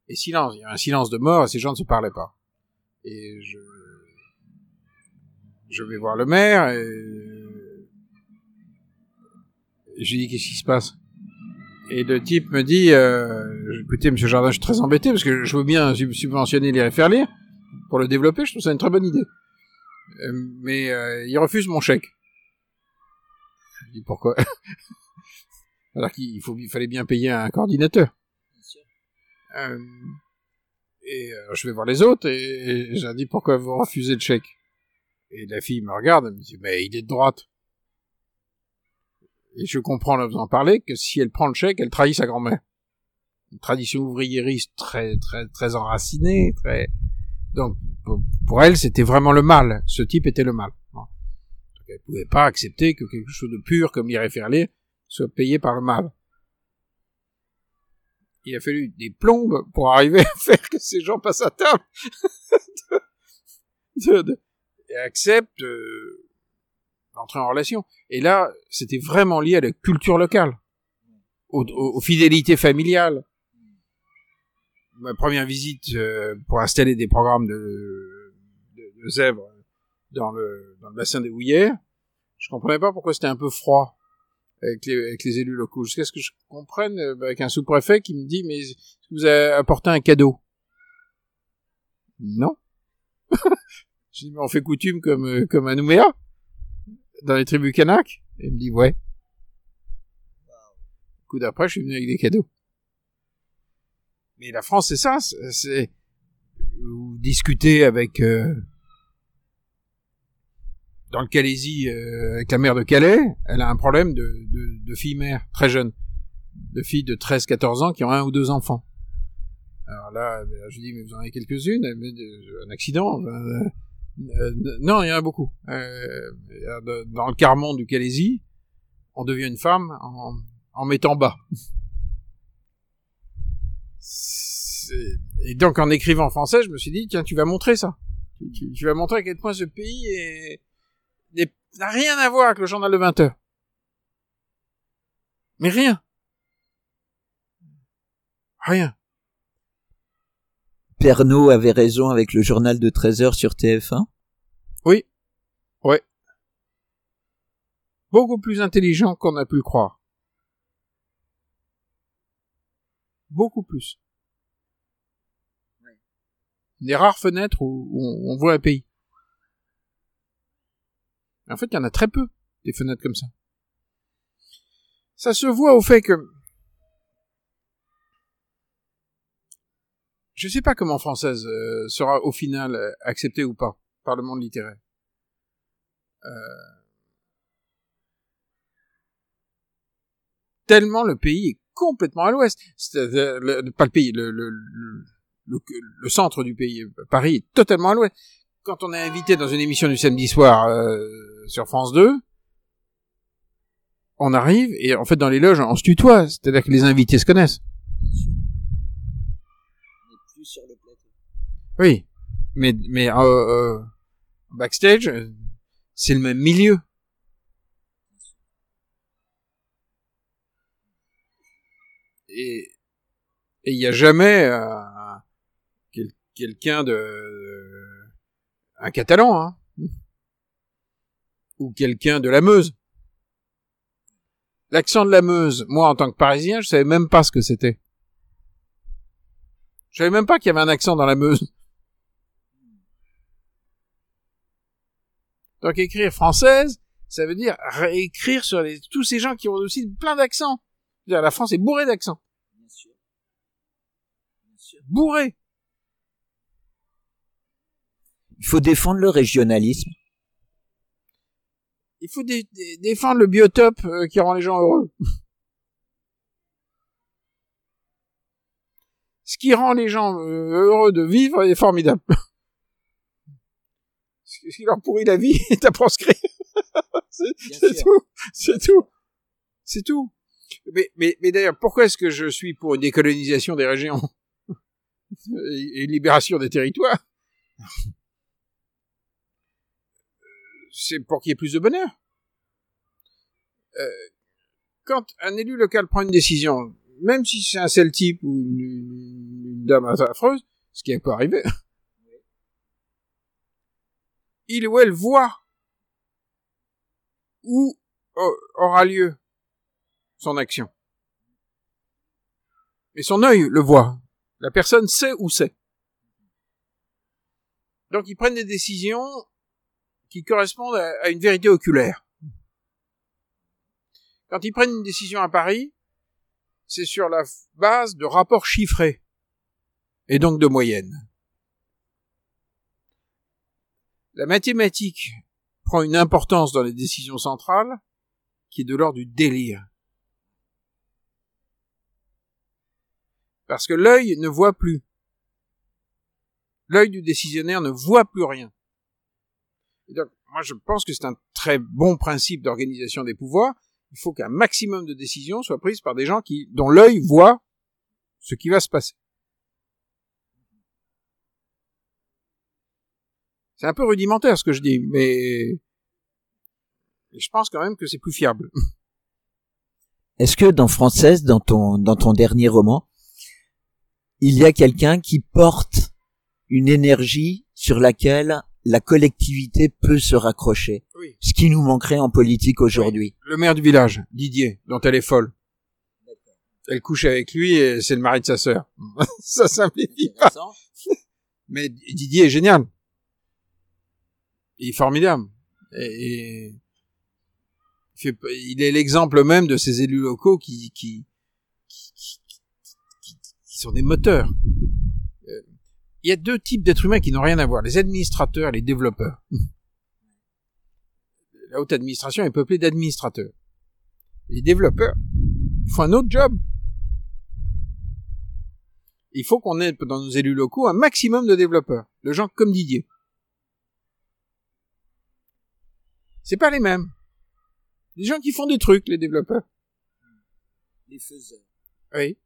Et silence, il y avait un silence de mort, et ces gens ne se parlaient pas. Et je, je vais voir le maire, et, lui dis, qu'est-ce qui se passe? Et le type me dit, euh, écoutez, monsieur Jardin, je suis très embêté parce que je veux bien sub- subventionner les faire lire pour le développer, je trouve ça une très bonne idée. Euh, mais euh, il refuse mon chèque. Je dis pourquoi? Alors qu'il faut, il fallait bien payer un coordinateur. Euh, et euh, je vais voir les autres et, et je leur dis pourquoi vous refusez le chèque? Et la fille me regarde, elle me dit mais il est de droite. Et je comprends en la faisant parler que si elle prend le chèque, elle trahit sa grand-mère. Une tradition ouvriériste très très très enracinée, très donc pour- elle c'était vraiment le mal. Ce type était le mal. Elle pouvait pas accepter que quelque chose de pur comme lire soit payé par le mal. Il a fallu des plombes pour arriver à faire que ces gens passent à table et acceptent euh, d'entrer en relation. Et là, c'était vraiment lié à la culture locale, aux fidélités familiales. Ma première visite euh, pour installer des programmes de, de, de zèbres dans le, dans le bassin des Houillères, je comprenais pas pourquoi c'était un peu froid avec les, avec les élus locaux. Jusqu'à ce que je comprenne euh, avec un sous-préfet qui me dit mais vous avez apporté un cadeau? Non. je dis mais on fait coutume comme euh, comme à Nouméa dans les tribus kanak Et il me dit ouais. Coup d'après, je suis venu avec des cadeaux. Mais la France, c'est ça. c'est- vous discutez avec euh, dans le Calaisie euh, avec la mère de Calais. Elle a un problème de de, de filles mères très jeunes, de filles de 13-14 ans qui ont un ou deux enfants. Alors là, je lui dis mais vous en avez quelques-unes dit, Un accident euh, euh, non, il y en a beaucoup. Euh, dans le Carmont du Calaisie, on devient une femme en, en mettant bas. Et donc, en écrivant en français, je me suis dit, tiens, tu vas montrer ça. Tu, tu- tu vas montrer à quel point ce pays est- n'a rien à voir avec le journal de 20 heures. Mais rien. Rien. Pernod avait raison avec le journal de 13 heures sur TF1 Oui. Ouais. Beaucoup plus intelligent qu'on a pu le croire. Beaucoup plus. Des rares fenêtres où, où on, voit un pays. En fait, il y en a très peu, des fenêtres comme ça. Ça se voit au fait que... Je sais pas comment Française euh, sera au final euh, acceptée ou pas par le monde littéraire. Euh, tellement le pays est complètement à l'ouest. C'est-à-dire, le- pas le pays, le, le, le, le, le centre du pays, Paris, est totalement à l'ouest. Quand on est invité dans une émission du samedi soir euh, sur France 2, on arrive et en fait dans les loges on se tutoie, c'est-à-dire que les invités se connaissent. plus sur le plateau. Oui, mais mais euh, euh, backstage, euh, c'est le même milieu. Et il y a jamais euh, quel- quelqu'un de un catalan, hein, ou quelqu'un de la Meuse. L'accent de la Meuse, moi en tant que Parisien, je savais même pas ce que c'était. Je savais même pas qu'il y avait un accent dans la Meuse. Donc écrire française, ça veut dire réécrire sur tous ces gens qui ont aussi plein d'accents. La France est bourrée d'accents. Bourrée. Il faut défendre le régionalisme. Il faut dé- dé- défendre le biotope euh, qui rend les gens heureux. Ce qui rend les gens euh, heureux de vivre est formidable. Ce qui leur pourrit la vie est à proscrire. c'est tout. C'est tout. C'est tout. Mais, mais, mais d'ailleurs, pourquoi est-ce que je suis pour une décolonisation des régions? Et, libération des territoires C'est pour qu'il y ait plus de bonheur. Euh, quand un élu local prend une décision, même si c'est un seul type ou une, dame affreuse, ce qui peut arriver, il ou elle voit où euh, aura lieu son action. Et son œil le voit. La personne sait où c'est. Donc ils prennent des décisions qui correspondent à, une vérité oculaire. Quand ils prennent une décision à Paris, c'est sur la base de rapports chiffrés et donc de moyennes. La mathématique prend une importance dans les décisions centrales qui est de l'ordre du délire. Parce que l'œil ne voit plus. L'œil du décisionnaire ne voit plus rien. Et donc, moi, je pense que c'est un très bon principe d'organisation des pouvoirs. Il faut qu'un maximum de décisions soient prises par des gens qui, dont l'œil voit ce qui va se passer. C'est un peu rudimentaire ce que je dis, mais je pense quand même que c'est plus fiable. Est-ce que dans Française, dans ton, dans ton dernier roman, il y a quelqu'un qui porte une énergie sur laquelle la collectivité peut se raccrocher? Oui. Ce qui nous manquerait en politique aujourd'hui. Le maire du village, Didier, dont elle est folle. Elle couche avec lui et c'est le mari de sa sœur. Ça simplifie pas. Mais Didier est génial. Il est formidable. Et, et il, est l'exemple même de ces élus locaux qui, qui- qui- sont des moteurs. Euh, Il y a deux types d'êtres humains qui n'ont rien à voir. Les administrateurs et les développeurs. La haute administration est peuplée d'administrateurs. Les développeurs font un autre job. Il faut qu'on ait dans nos élus locaux un maximum de développeurs, de gens comme Didier. C'est pas les mêmes. Des gens qui font des trucs, les développeurs. Les faiseurs. Oui.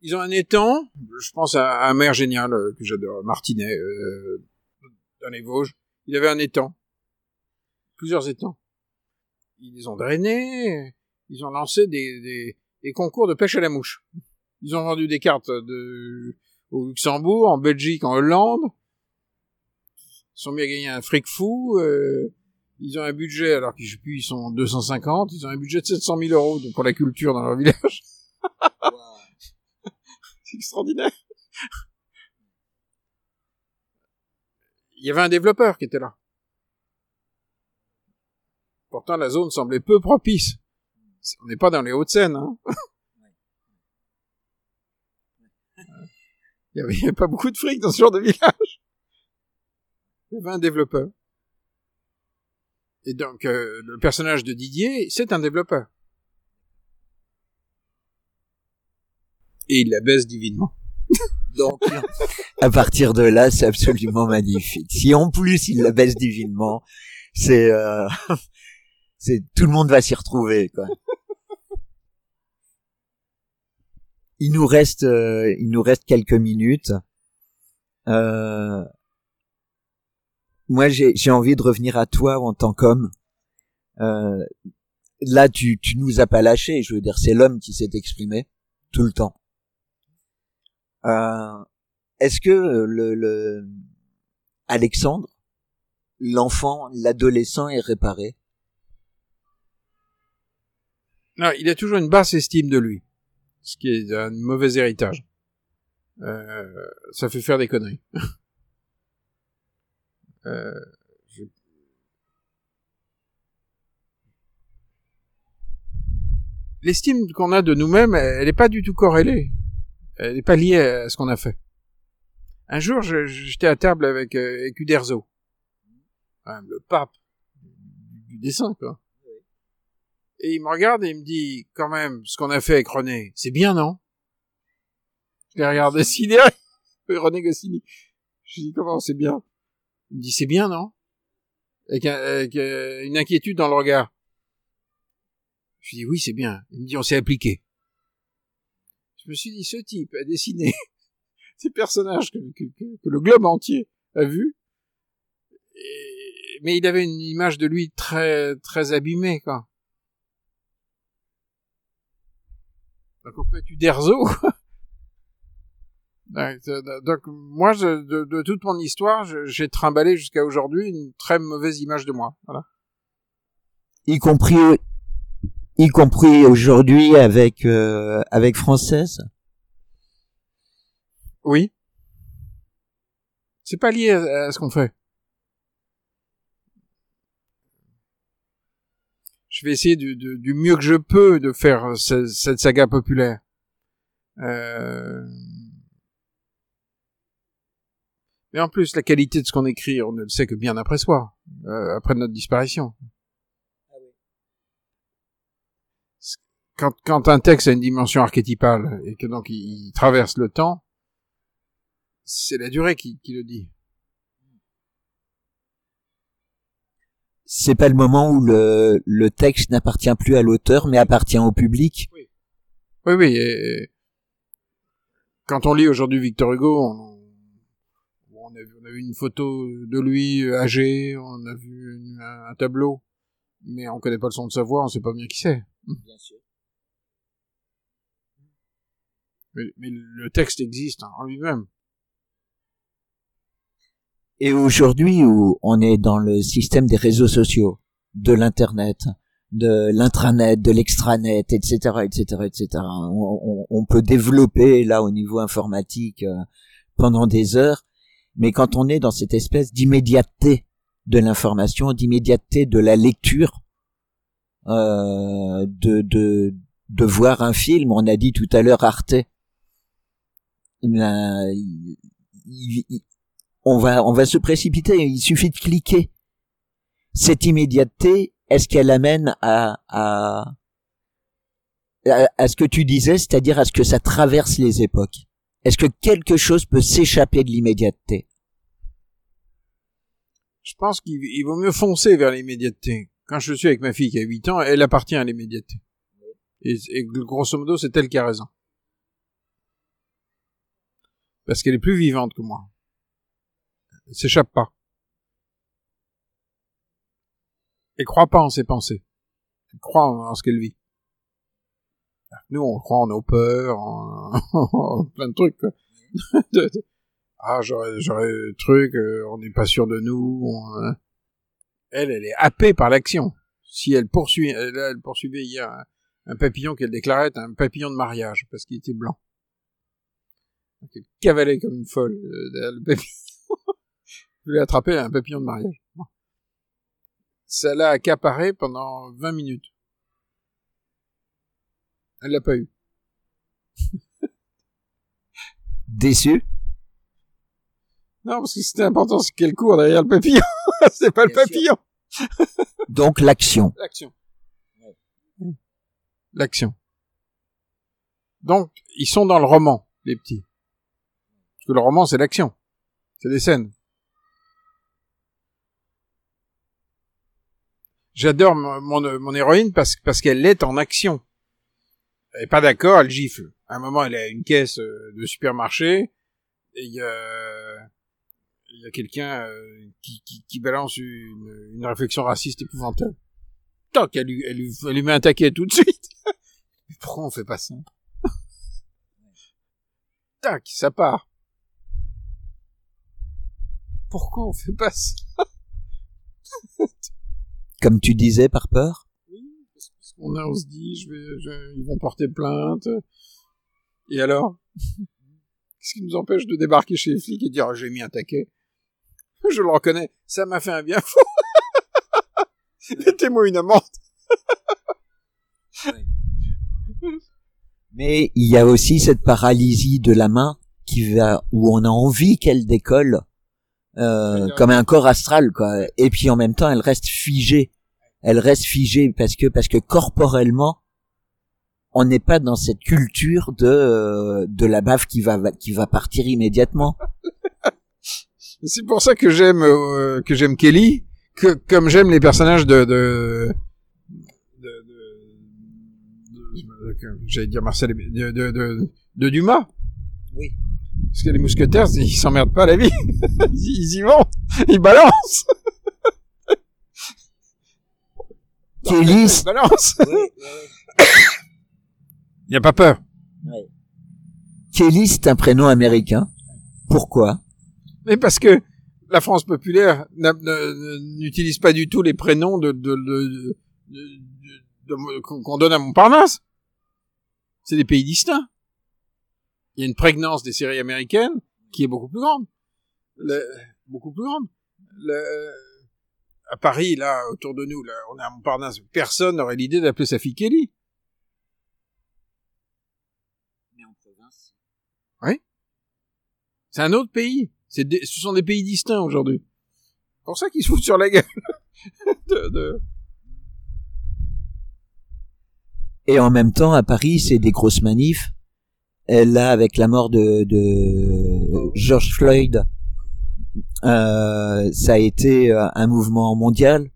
Ils ont un étang. Je pense à un maire génial euh, que j'adore, Martinet, euh, dans les Vosges. Il avait un étang. Plusieurs étangs. Ils les ont drainés. Ils ont lancé des, des, des concours de pêche à la mouche. Ils ont vendu des cartes de, au Luxembourg, en Belgique, en Hollande. Ils sont mis à gagner un fric fou. euh, ils ont un budget, alors plus, ils sont 250. Ils ont un budget de 700 000 euros pour la culture dans leur village. Extraordinaire. Il y avait un développeur qui était là. Pourtant, la zone semblait peu propice. On n'est pas dans les Hauts-de-Seine, hein. Il y avait, il y avait pas beaucoup de fric dans ce genre de village. Il y avait un développeur. Et donc, euh, le personnage de Didier, c'est un développeur. Et il la baisse divinement. Donc, à partir de là, c'est absolument magnifique. Si en plus il la baisse divinement, c'est, euh, c'est tout le monde va s'y retrouver. Il nous reste, euh, il nous reste quelques minutes. Euh, moi, j'ai, j'ai envie de revenir à toi en tant qu'homme. Là, tu, tu nous as pas lâché. Je veux dire, c'est l'homme qui s'est exprimé tout le temps. Euh, est-ce que le, le Alexandre, l'enfant, l'adolescent est réparé? Non, il a toujours une basse estime de lui, ce qui est un mauvais héritage. Euh, ça fait faire des conneries. euh, je... L'estime qu'on a de nous-mêmes, elle n'est pas du tout corrélée. Elle n'est pas liée à ce qu'on a fait. Un jour, j'étais à table avec, euh, avec Uderzo, le pape du dessin, quoi. Et il me regarde et il me dit, quand même, ce qu'on a fait avec René, c'est bien, non? Je l'ai regardé sidéré. René Goscinny. Je lui dis, comment c'est bien? Il me dit, c'est bien, non? Avec, avec euh, une inquiétude dans le regard. Je lui dis, oui, c'est bien. Il me dit, on s'est appliqué. Je me suis dit, ce type a dessiné ces personnages que, le globe entier a vu. mais il avait une image de lui très, très abîmée, quoi. Donc on peut être Uderzo. Donc moi, je, de, de, toute mon histoire, j'ai trimballé jusqu'à aujourd'hui une très mauvaise image de moi. Voilà. Y compris, y compris aujourd'hui avec euh, avec française? Oui. C'est pas lié à, ce qu'on fait. je vais essayer du, du, du, mieux que je peux de faire ce, cette saga populaire. Euh... Mais en plus, la qualité de ce qu'on écrit, on ne le sait que bien après soi, euh, après notre disparition. Quand, quand un texte a une dimension archétypale et que donc il, il traverse le temps, c'est la durée qui, qui le dit. c'est pas le moment où le, le texte n'appartient plus à l'auteur, mais appartient au public. Oui, oui. oui et... Quand on lit aujourd'hui Victor Hugo, on, on, a vu, on, a vu, une photo de lui âgé, on a vu une, un tableau, mais on connaît pas le son de sa voix, on sait pas bien qui c'est. Bien sûr. Mais, mais, le texte existe en lui-même. Et aujourd'hui où on est dans le système des réseaux sociaux, de l'internet, de l'intranet, de l'extranet, etc., etc., etc. On, peut développer là au niveau informatique euh, pendant des heures, mais quand on est dans cette espèce d'immédiateté de l'information, d'immédiateté de la lecture, euh, de, de de voir un film, on a dit tout à l'heure Arte. Il, on va, on va se précipiter. Il suffit de cliquer. Cette immédiateté, est-ce qu'elle amène à, à, à, ce que tu disais, c'est-à-dire à ce que ça traverse les époques? Est-ce que quelque chose peut s'échapper de l'immédiateté? Je pense qu'il vaut mieux foncer vers l'immédiateté. Quand je suis avec ma fille qui a 8 ans, elle appartient à l'immédiateté. Et, et, grosso modo, c'est elle qui a raison. Parce qu'elle est plus vivante que moi s'échappe pas. Elle croit pas en ses pensées. Elle croit en, ce qu'elle vit. Nous, on croit en nos peurs, en, plein de trucs. Ah, j'aurais, j'aurais truc, euh, on n'est pas sûr de nous. Hein. Elle, elle est happée par l'action. Si elle poursuit, elle, elle poursuivait hier un, un papillon qu'elle déclarait un papillon de mariage parce qu'il était blanc. Elle cavalait comme une folle euh, le papillon. Je l'ai attrapé un papillon de mariage. Ça l'a accaparé pendant 20 minutes. Elle l'a pas eu. Déçu? Non, parce que c'était important, c'est qu'elle court derrière le papillon. c'est pas le papillon. Donc l'action. L'action. L'action. Donc, ils sont dans le roman, les petits. Que le roman, c'est l'action. C'est des scènes. J'adore mon, mon, mon héroïne parce, parce qu'elle est en action. Elle est pas d'accord, elle gifle. À un moment, elle a une caisse euh, de supermarché et il y a, y a quelqu'un euh, qui, qui, qui, balance une, une, réflexion raciste épouvantable. Toc, elle lui, elle lui, elle lui met un taquet tout de suite. Pourquoi on fait pas ça? Tac, ça part. Pourquoi on fait pas ça? Comme tu disais, par peur? Oui, parce qu'on a, on se dit, je vais, je, ils vont porter plainte. Et alors? Qu'est-ce qui nous empêche de débarquer chez les flics et dire, oh, j'ai mis un taquet? Je le reconnais, ça m'a fait un bien fou. Mettez-moi une amende. Mais il y a aussi cette paralysie de la main qui va où on a envie qu'elle décolle euh, comme un corps astral quoi. Et puis en même temps, elle reste figée. Elle reste figée parce que parce que corporellement, on n'est pas dans cette culture de de la baffe qui va qui va partir immédiatement. C'est pour ça que j'aime euh, que j'aime Kelly, que comme j'aime les personnages de de, de, de, de j'allais dire Marcel de, de, de, de Dumas. Oui. Parce que les mousquetaires, ils s'emmerdent pas la vie. ils y vont, ils balancent. Kelly, ils balancent. Il n'y a pas peur. Oui. Kelly, c'est un prénom américain. Pourquoi? Mais parce que la France populaire n'utilise pas du tout les prénoms de, de, de, de qu'on donne à Montparnasse. C'est des pays distincts. Il y a une prégnance des séries américaines qui est beaucoup plus grande. Le, beaucoup plus grande. Le, à Paris, là, autour de nous, là, on est à Montparnasse, personne n'aurait l'idée d'appeler sa fille Kelly. Mais en province. Oui. C'est un autre pays. C'est des, ce sont des pays distincts aujourd'hui. C'est pour ça qu'ils se foutent sur la gueule. de, de... Et en même temps, à Paris, c'est des grosses manifs. Et là, avec la mort de, de George Floyd, euh, ça a été un mouvement mondial.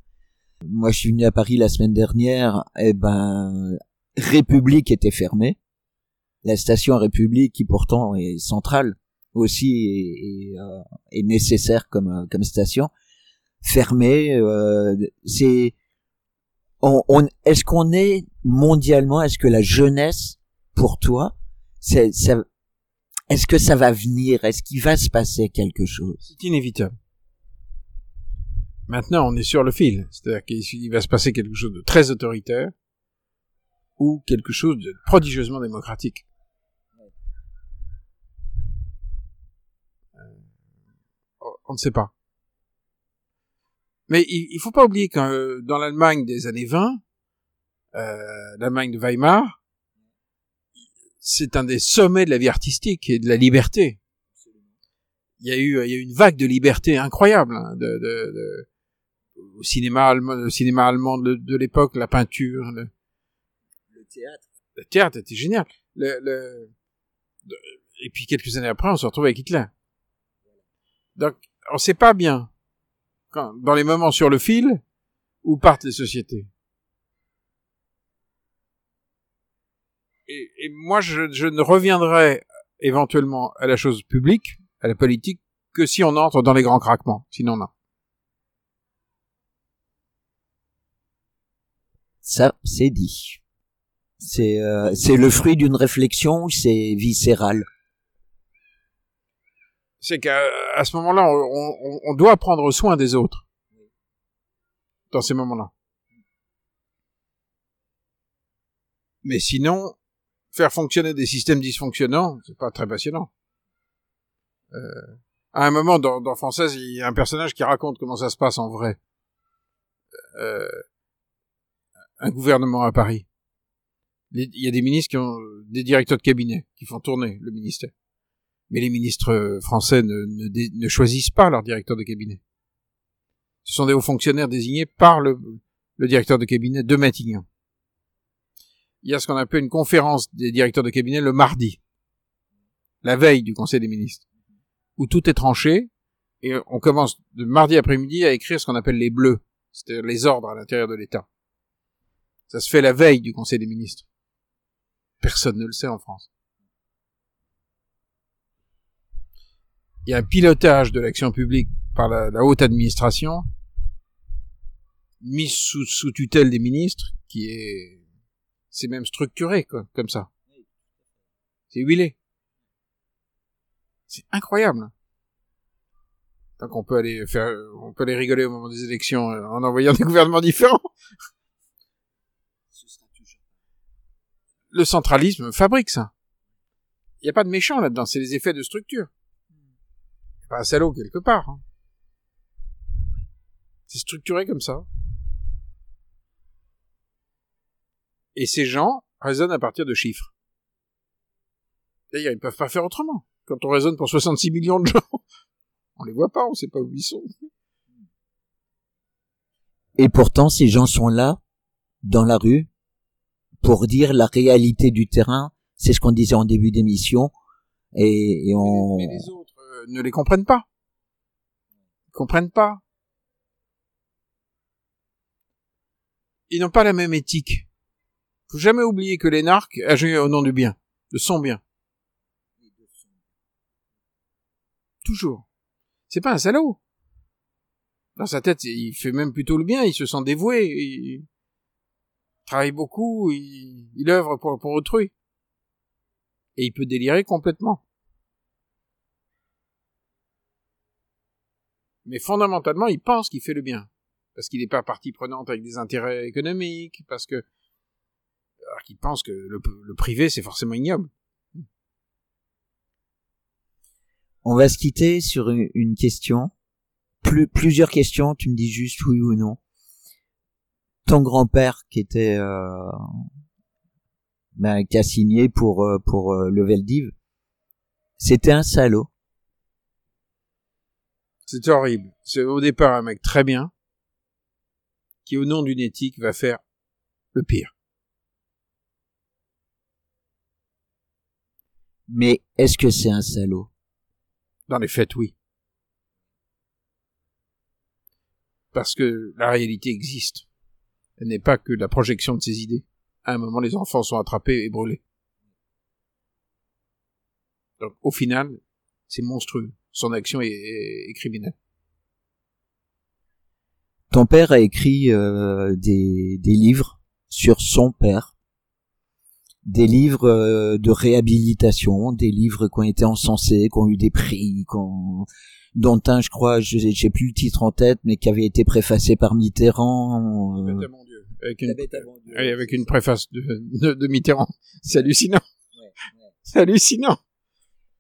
Moi, je suis venu à Paris la semaine dernière. Et ben, République était fermée. La station République, qui pourtant est centrale aussi est, euh, est nécessaire comme comme station, fermée. Euh, c'est on, on est-ce qu'on est mondialement Est-ce que la jeunesse, pour toi, c'est est-ce que ça va venir? Est-ce qu'il va se passer quelque chose? C'est inévitable. Maintenant, on est sur le fil. C'est-à-dire qu'il va se passer quelque chose de très autoritaire ou quelque chose de prodigieusement démocratique. On ne sait pas. Mais il, il faut pas oublier que euh, dans l'Allemagne des années 20, euh, l'Allemagne de Weimar, c'est un des sommets de la vie artistique et de la liberté. Il y a eu, il y a eu une vague de liberté incroyable hein, de, de, de, au cinéma allemand, le cinéma allemand de, de l'époque, la peinture, le, le, théâtre. Le théâtre était génial. Le, le, et puis quelques années après, on se retrouve avec Hitler. Donc, on sait pas bien, quand, dans les moments sur le fil, où partent les sociétés. Et, et moi, je, je, ne reviendrai éventuellement à la chose publique, à la politique, que si on entre dans les grands craquements. Sinon, non. Ça, c'est dit. C'est euh, c'est le fruit d'une réflexion, c'est viscéral c'est qu'à à ce moment-là, on, on, on, doit prendre soin des autres. Dans ces moments-là. Mais sinon, faire fonctionner des systèmes dysfonctionnants, c'est pas très passionnant. Euh, à un moment, dans, dans Française, il y a un personnage qui raconte comment ça se passe en vrai. Euh, un gouvernement à Paris. Il y a des ministres qui ont des directeurs de cabinet qui font tourner le ministère mais les ministres français ne, ne, ne, choisissent pas leur directeur de cabinet. Ce sont des hauts fonctionnaires désignés par le, le directeur de cabinet de Matignon. Il y a ce qu'on appelle une conférence des directeurs de cabinet le mardi, la veille du Conseil des ministres, où tout est tranché, et on commence de mardi après-midi à écrire ce qu'on appelle les bleus, c'est-à-dire les ordres à l'intérieur de l'État. Ça se fait la veille du Conseil des ministres. Personne ne le sait en France. Il y a un pilotage de l'action publique par la, haute administration, mis sous, sous tutelle des ministres, qui est, c'est même structuré, comme ça. C'est huilé. C'est incroyable. Donc on peut aller faire, on peut aller rigoler au moment des élections euh, en envoyant des gouvernements différents. Le centralisme fabrique ça. Il n'y a pas de méchant là-dedans, c'est les effets de structure. Pas un salaud quelque part. hein. C'est structuré comme ça. Et ces gens raisonnent à partir de chiffres. D'ailleurs, ils ne peuvent pas faire autrement. Quand on raisonne pour 66 millions de gens, on les voit pas, on sait pas où ils sont. Et pourtant, ces gens sont là, dans la rue, pour dire la réalité du terrain. C'est ce qu'on disait en début d'émission. Et, et on... Mais les autres euh, ne les comprennent pas. Ils comprennent pas. Ils n'ont pas la même éthique. Faut jamais oublier que narcs agissent au nom du bien, de son bien. Toujours. C'est pas un salaud. Dans sa tête, il fait même plutôt le bien, il se sent dévoué, il travaille beaucoup, il, il œuvre pour, pour autrui. Et il peut délirer complètement. Mais fondamentalement, il pense qu'il fait le bien. Parce qu'il n'est pas partie prenante avec des intérêts économiques, parce que... Alors qu'il pense que le, le privé, c'est forcément ignoble. On va se quitter sur une, une question. Plus, plusieurs questions, tu me dis juste oui ou non. Ton grand-père qui était euh, ben, qui a signé pour euh, pour euh, le Veldiv, c'était un salaud. C'est horrible. C'est au départ un mec très bien, qui au nom d'une éthique va faire le pire. Mais est-ce que c'est un salaud? Dans les faits, oui. Parce que la réalité existe. Elle n'est pas que la projection de ses idées. À un moment, les enfants sont attrapés et brûlés. Donc, au final, c'est monstrueux. Son action est, est- est criminelle. Ton père a écrit euh, des, des livres sur son père, des livres euh, de réhabilitation, des livres qui ont été encensés, qui ont eu des prix, ont- dont un, je crois, je j'ai plus le titre en tête, mais qui avait été préfacé par Mitterrand. euh, Bête à mon Dieu. Avec une, oui, avec une préface de, de, de Mitterrand. C'est hallucinant. C'est hallucinant.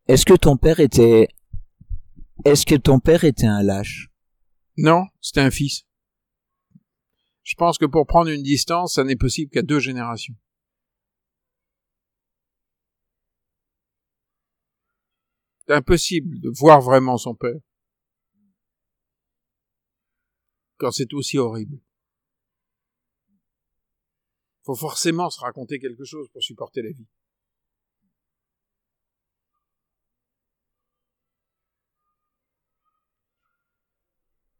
Est-ce que ton père était, est-ce que ton père était un lâche? Non, c'était un fils. Je pense que pour prendre une distance, ça n'est possible qu'à deux générations. Impossible de voir vraiment son père. Quand c'est aussi horrible. Faut forcément se raconter quelque chose pour supporter la vie.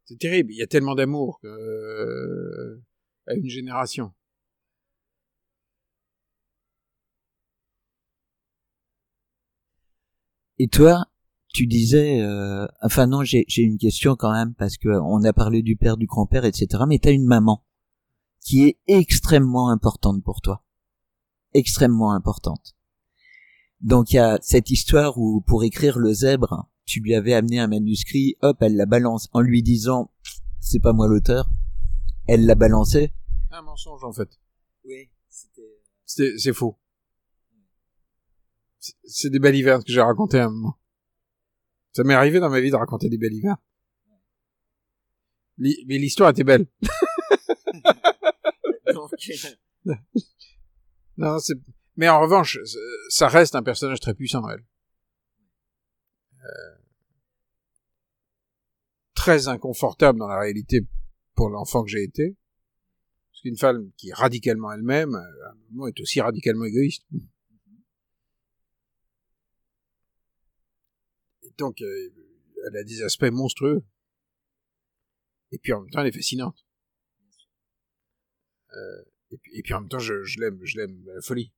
C'est terrible. Il y a tellement d'amour euh, à une génération. Et toi, tu disais, euh, enfin non, j'ai une question quand même parce que on a parlé du père, du grand-père, etc. Mais t'as une maman qui est extrêmement importante pour toi, extrêmement importante. Donc il y a cette histoire où pour écrire le zèbre, tu lui avais amené un manuscrit, hop, elle la balance en lui disant, c'est pas moi l'auteur. Elle l'a balancé. Un mensonge, en fait. Oui, c'était. C'est c'est faux. C'est- des balivernes que j'ai racontées à un moment. Ça m'est arrivé dans ma vie de raconter des balivernes. Li- Mais l'histoire était belle. Non, c'est... Mais en revanche, c'est- ça reste un personnage très puissant, elle. Euh, Très inconfortable dans la réalité pour l'enfant que j'ai été. Parce qu'une femme qui est radicalement elle-même, euh, à un moment est aussi radicalement égoïste. Donc, euh, elle a des aspects monstrueux. Et puis en même temps, elle est fascinante. Euh, et, puis, en même temps, je, l'aime, je l'aime à la folie.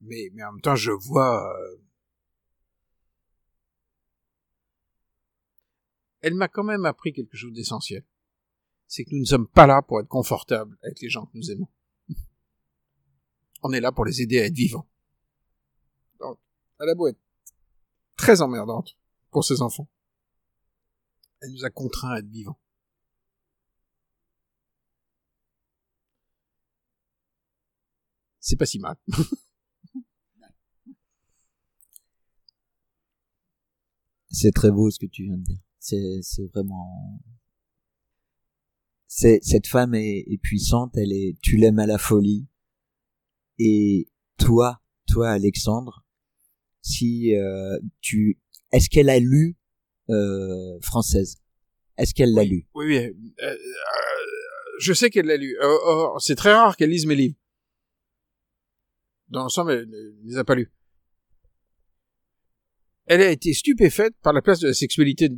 Mais, en même temps, je vois. euh, Elle m'a quand même appris quelque chose d'essentiel. C'est que nous ne sommes pas là pour être confortables avec les gens que nous aimons. On est là pour les aider à être vivants. Donc, elle a beau être très emmerdante pour ses enfants. Elle nous a contraints à être vivants. C'est pas si mal. C'est très beau ce que tu viens de dire. C'est, c'est vraiment. C'est cette femme est, est puissante. Elle est. Tu l'aimes à la folie. Et toi, toi Alexandre, si euh, tu, est-ce qu'elle a lu euh, française? Est-ce qu'elle l'a lu? Oui, oui. euh, euh, je sais qu'elle l'a lu. Euh, oh, c'est très rare qu'elle lise mes livres. Dans l'ensemble, elle ne les a pas lus. Elle a été stupéfaite par la place de la sexualité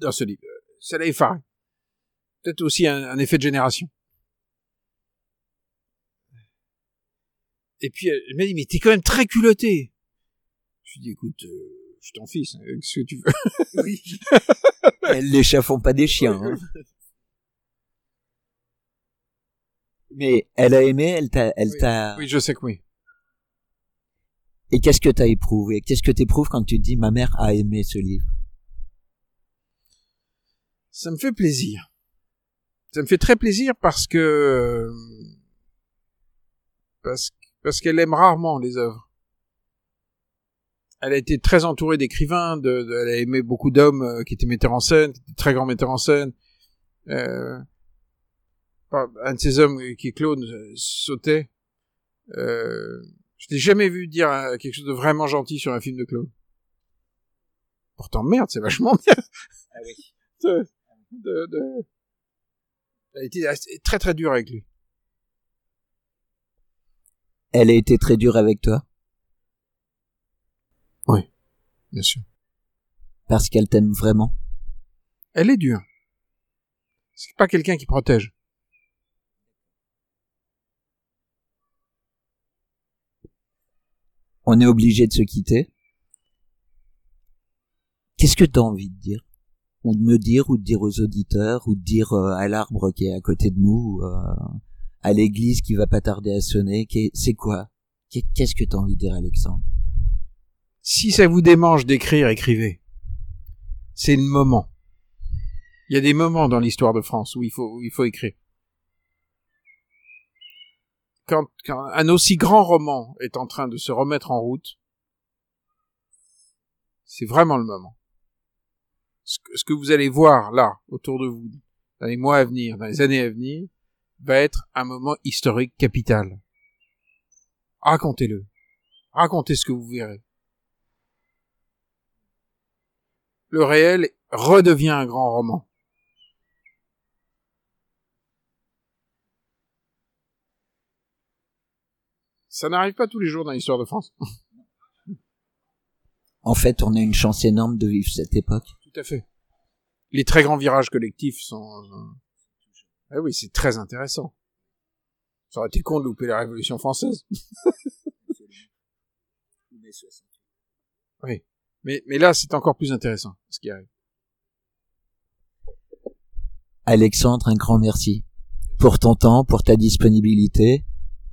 dans ce livre. Ça l'a effaré. Peut-être aussi un, un effet de génération. Et puis elle m'a dit, mais t'es quand même très culotté. Ai dit, écoute, euh, je t'en fiche, hein, qu'est-ce que tu veux? Oui. Elles l'échaffont pas des chiens. hein. Mais elle a aimé, elle t'a, elle Oui. t'a. Oui, je sais que oui. Et qu'est-ce que t'as éprouvé? Qu'est-ce que t'éprouves quand tu te dis ma mère a aimé ce livre? Ça me fait plaisir. Ça me fait très plaisir parce que parce parce qu'elle aime rarement les œuvres. Elle a été très entourée d'écrivains, de, de- elle a aimé beaucoup d'hommes euh, qui étaient metteurs en scène, qui étaient très grands metteurs en scène. Euh, un de ces hommes qui est Claude euh, sautait. Euh, je l'ai jamais vu dire euh, quelque chose de vraiment gentil sur un film de Claude. Pourtant, merde, c'est vachement bien. de, de, de- Elle a été assez- très très dur avec lui. Elle a été très dure avec toi? Bien sûr. parce qu'elle t'aime vraiment. Elle est dure. C'est pas quelqu'un qui protège. On est obligé de se quitter. Qu'est-ce que t'as envie de dire? Ou de me dire, ou de dire aux auditeurs, ou de dire euh, à l'arbre qui est à côté de nous, euh, à l'église qui va pas tarder à sonner. C'est quoi? Qu'est- Qu'est-ce que t'as envie de dire, Alexandre? Si ça vous démange d'écrire, écrivez. C'est le moment. Il y a des moments dans l'histoire de France où il faut, il faut écrire. Quand, quand un aussi grand roman est en train de se remettre en route, c'est vraiment le moment. Ce que vous allez voir là, autour de vous, dans les mois à venir, dans les années à venir, va être un moment historique capital. Racontez-le. Racontez ce que vous verrez. Le réel redevient un grand roman. Ça n'arrive pas tous les jours dans l'histoire de France. En fait, on a une chance énorme de vivre cette époque. Tout à fait. Les très grands virages collectifs sont... Ah oui, c'est très intéressant. Ça aurait été con de louper la Révolution française. Oui. Mais, mais là, c'est encore plus intéressant, ce qui arrive. Alexandre, un grand merci pour ton temps, pour ta disponibilité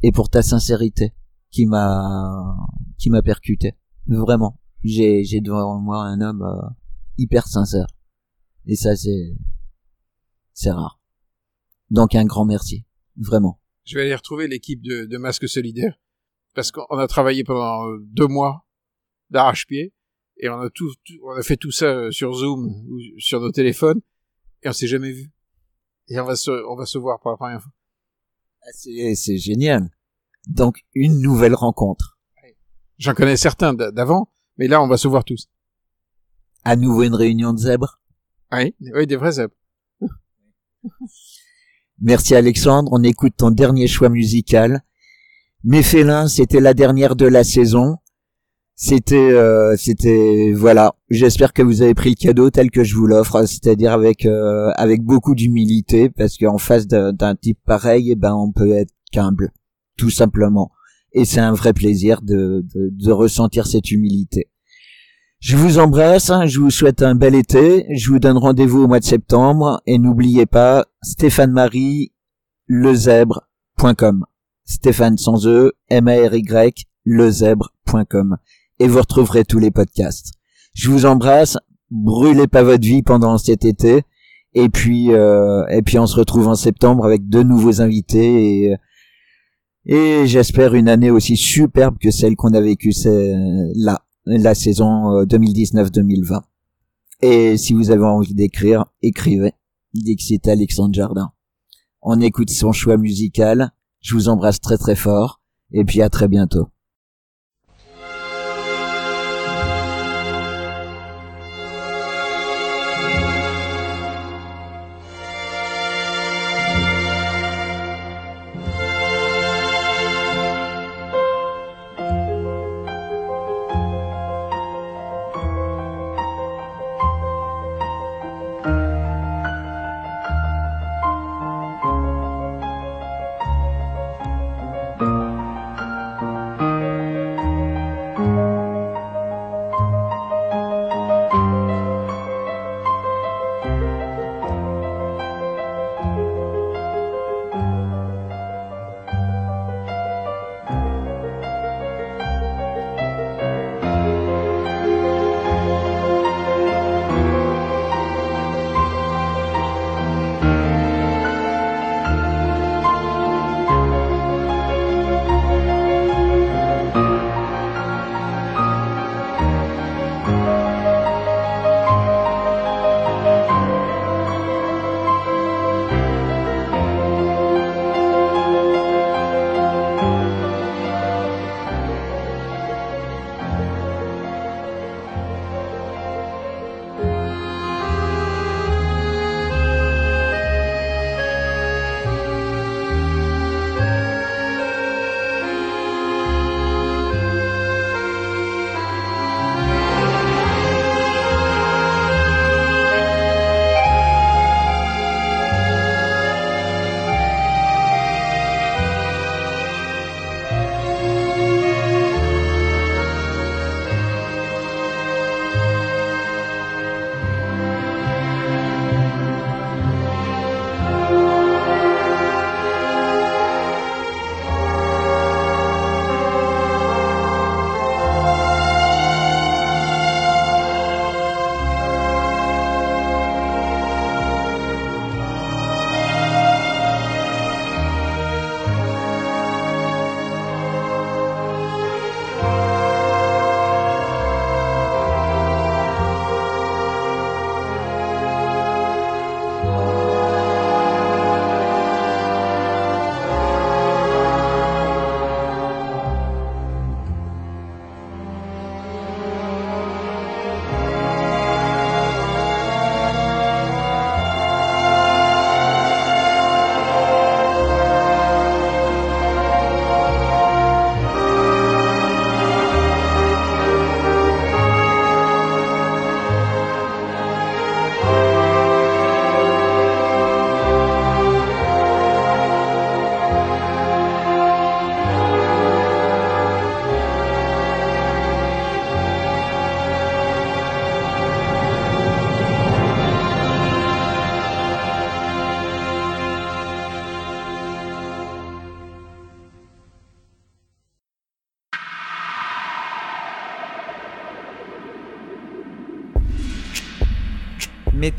et pour ta sincérité qui m'a qui m'a percuté. Vraiment, j'ai j'ai devant moi un homme euh, hyper sincère et ça c'est c'est rare. Donc un grand merci, vraiment. Je vais aller retrouver l'équipe de, de Masques Solidaires, parce qu'on a travaillé pendant euh, deux mois d'arrache-pied, et on a tout, tout- on a fait tout ça euh, sur Zoom ou sur nos téléphones, et on s'est jamais vu. Et on va se, on va se voir pour la première fois. Ah, C'est génial. Donc une nouvelle rencontre. J'en connais certains d'a- d'avant, mais là, on va se voir tous. À nouveau une réunion de zèbres. Oui, oui, des vrais zèbres. Merci Alexandre, on écoute ton dernier choix musical. Mes félins, c'était la dernière de la saison. C'était, euh, c'était, voilà. J'espère que vous avez pris le cadeau tel que je vous l'offre, c'est-à-dire avec euh, avec beaucoup d'humilité, parce qu'en face d'un type pareil, eh ben on peut être humble, tout simplement. Et c'est un vrai plaisir de, de, ressentir cette humilité. Je vous embrasse, je vous souhaite un bel été, je vous donne rendez-vous au mois de septembre et n'oubliez pas Stéphane Marie lezèbre.com. Stéphane sans E, M-A-R-Y, lezèbre.com. Et vous retrouverez tous les podcasts. Je vous embrasse, brûlez pas votre vie pendant cet été. Et puis, euh, et puis on se retrouve en septembre avec deux nouveaux invités et, et j'espère une année aussi superbe que celle qu'on a vécue là la saison 2019-2020. Euh, Et si vous avez envie d'écrire, écrivez. Dixit Alexandre Jardin. On écoute son choix musical. Je vous embrasse très très fort. Et puis à très bientôt.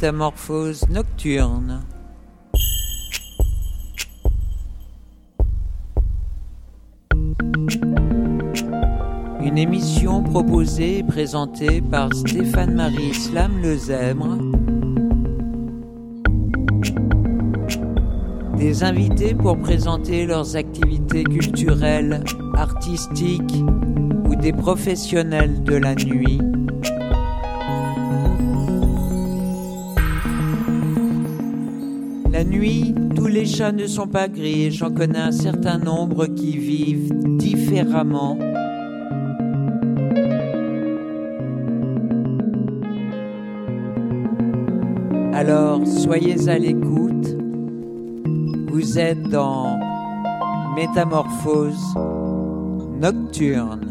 Métamorphose nocturne. Une émission proposée et présentée par Stéphane-Marie Slam Lezèbre. Des invités pour présenter leurs activités culturelles, artistiques ou des professionnels de la nuit. Ne sont pas gris j'en connais un certain nombre qui vivent différemment. Alors, soyez à l'écoute. Vous êtes dans Métamorphose nocturne.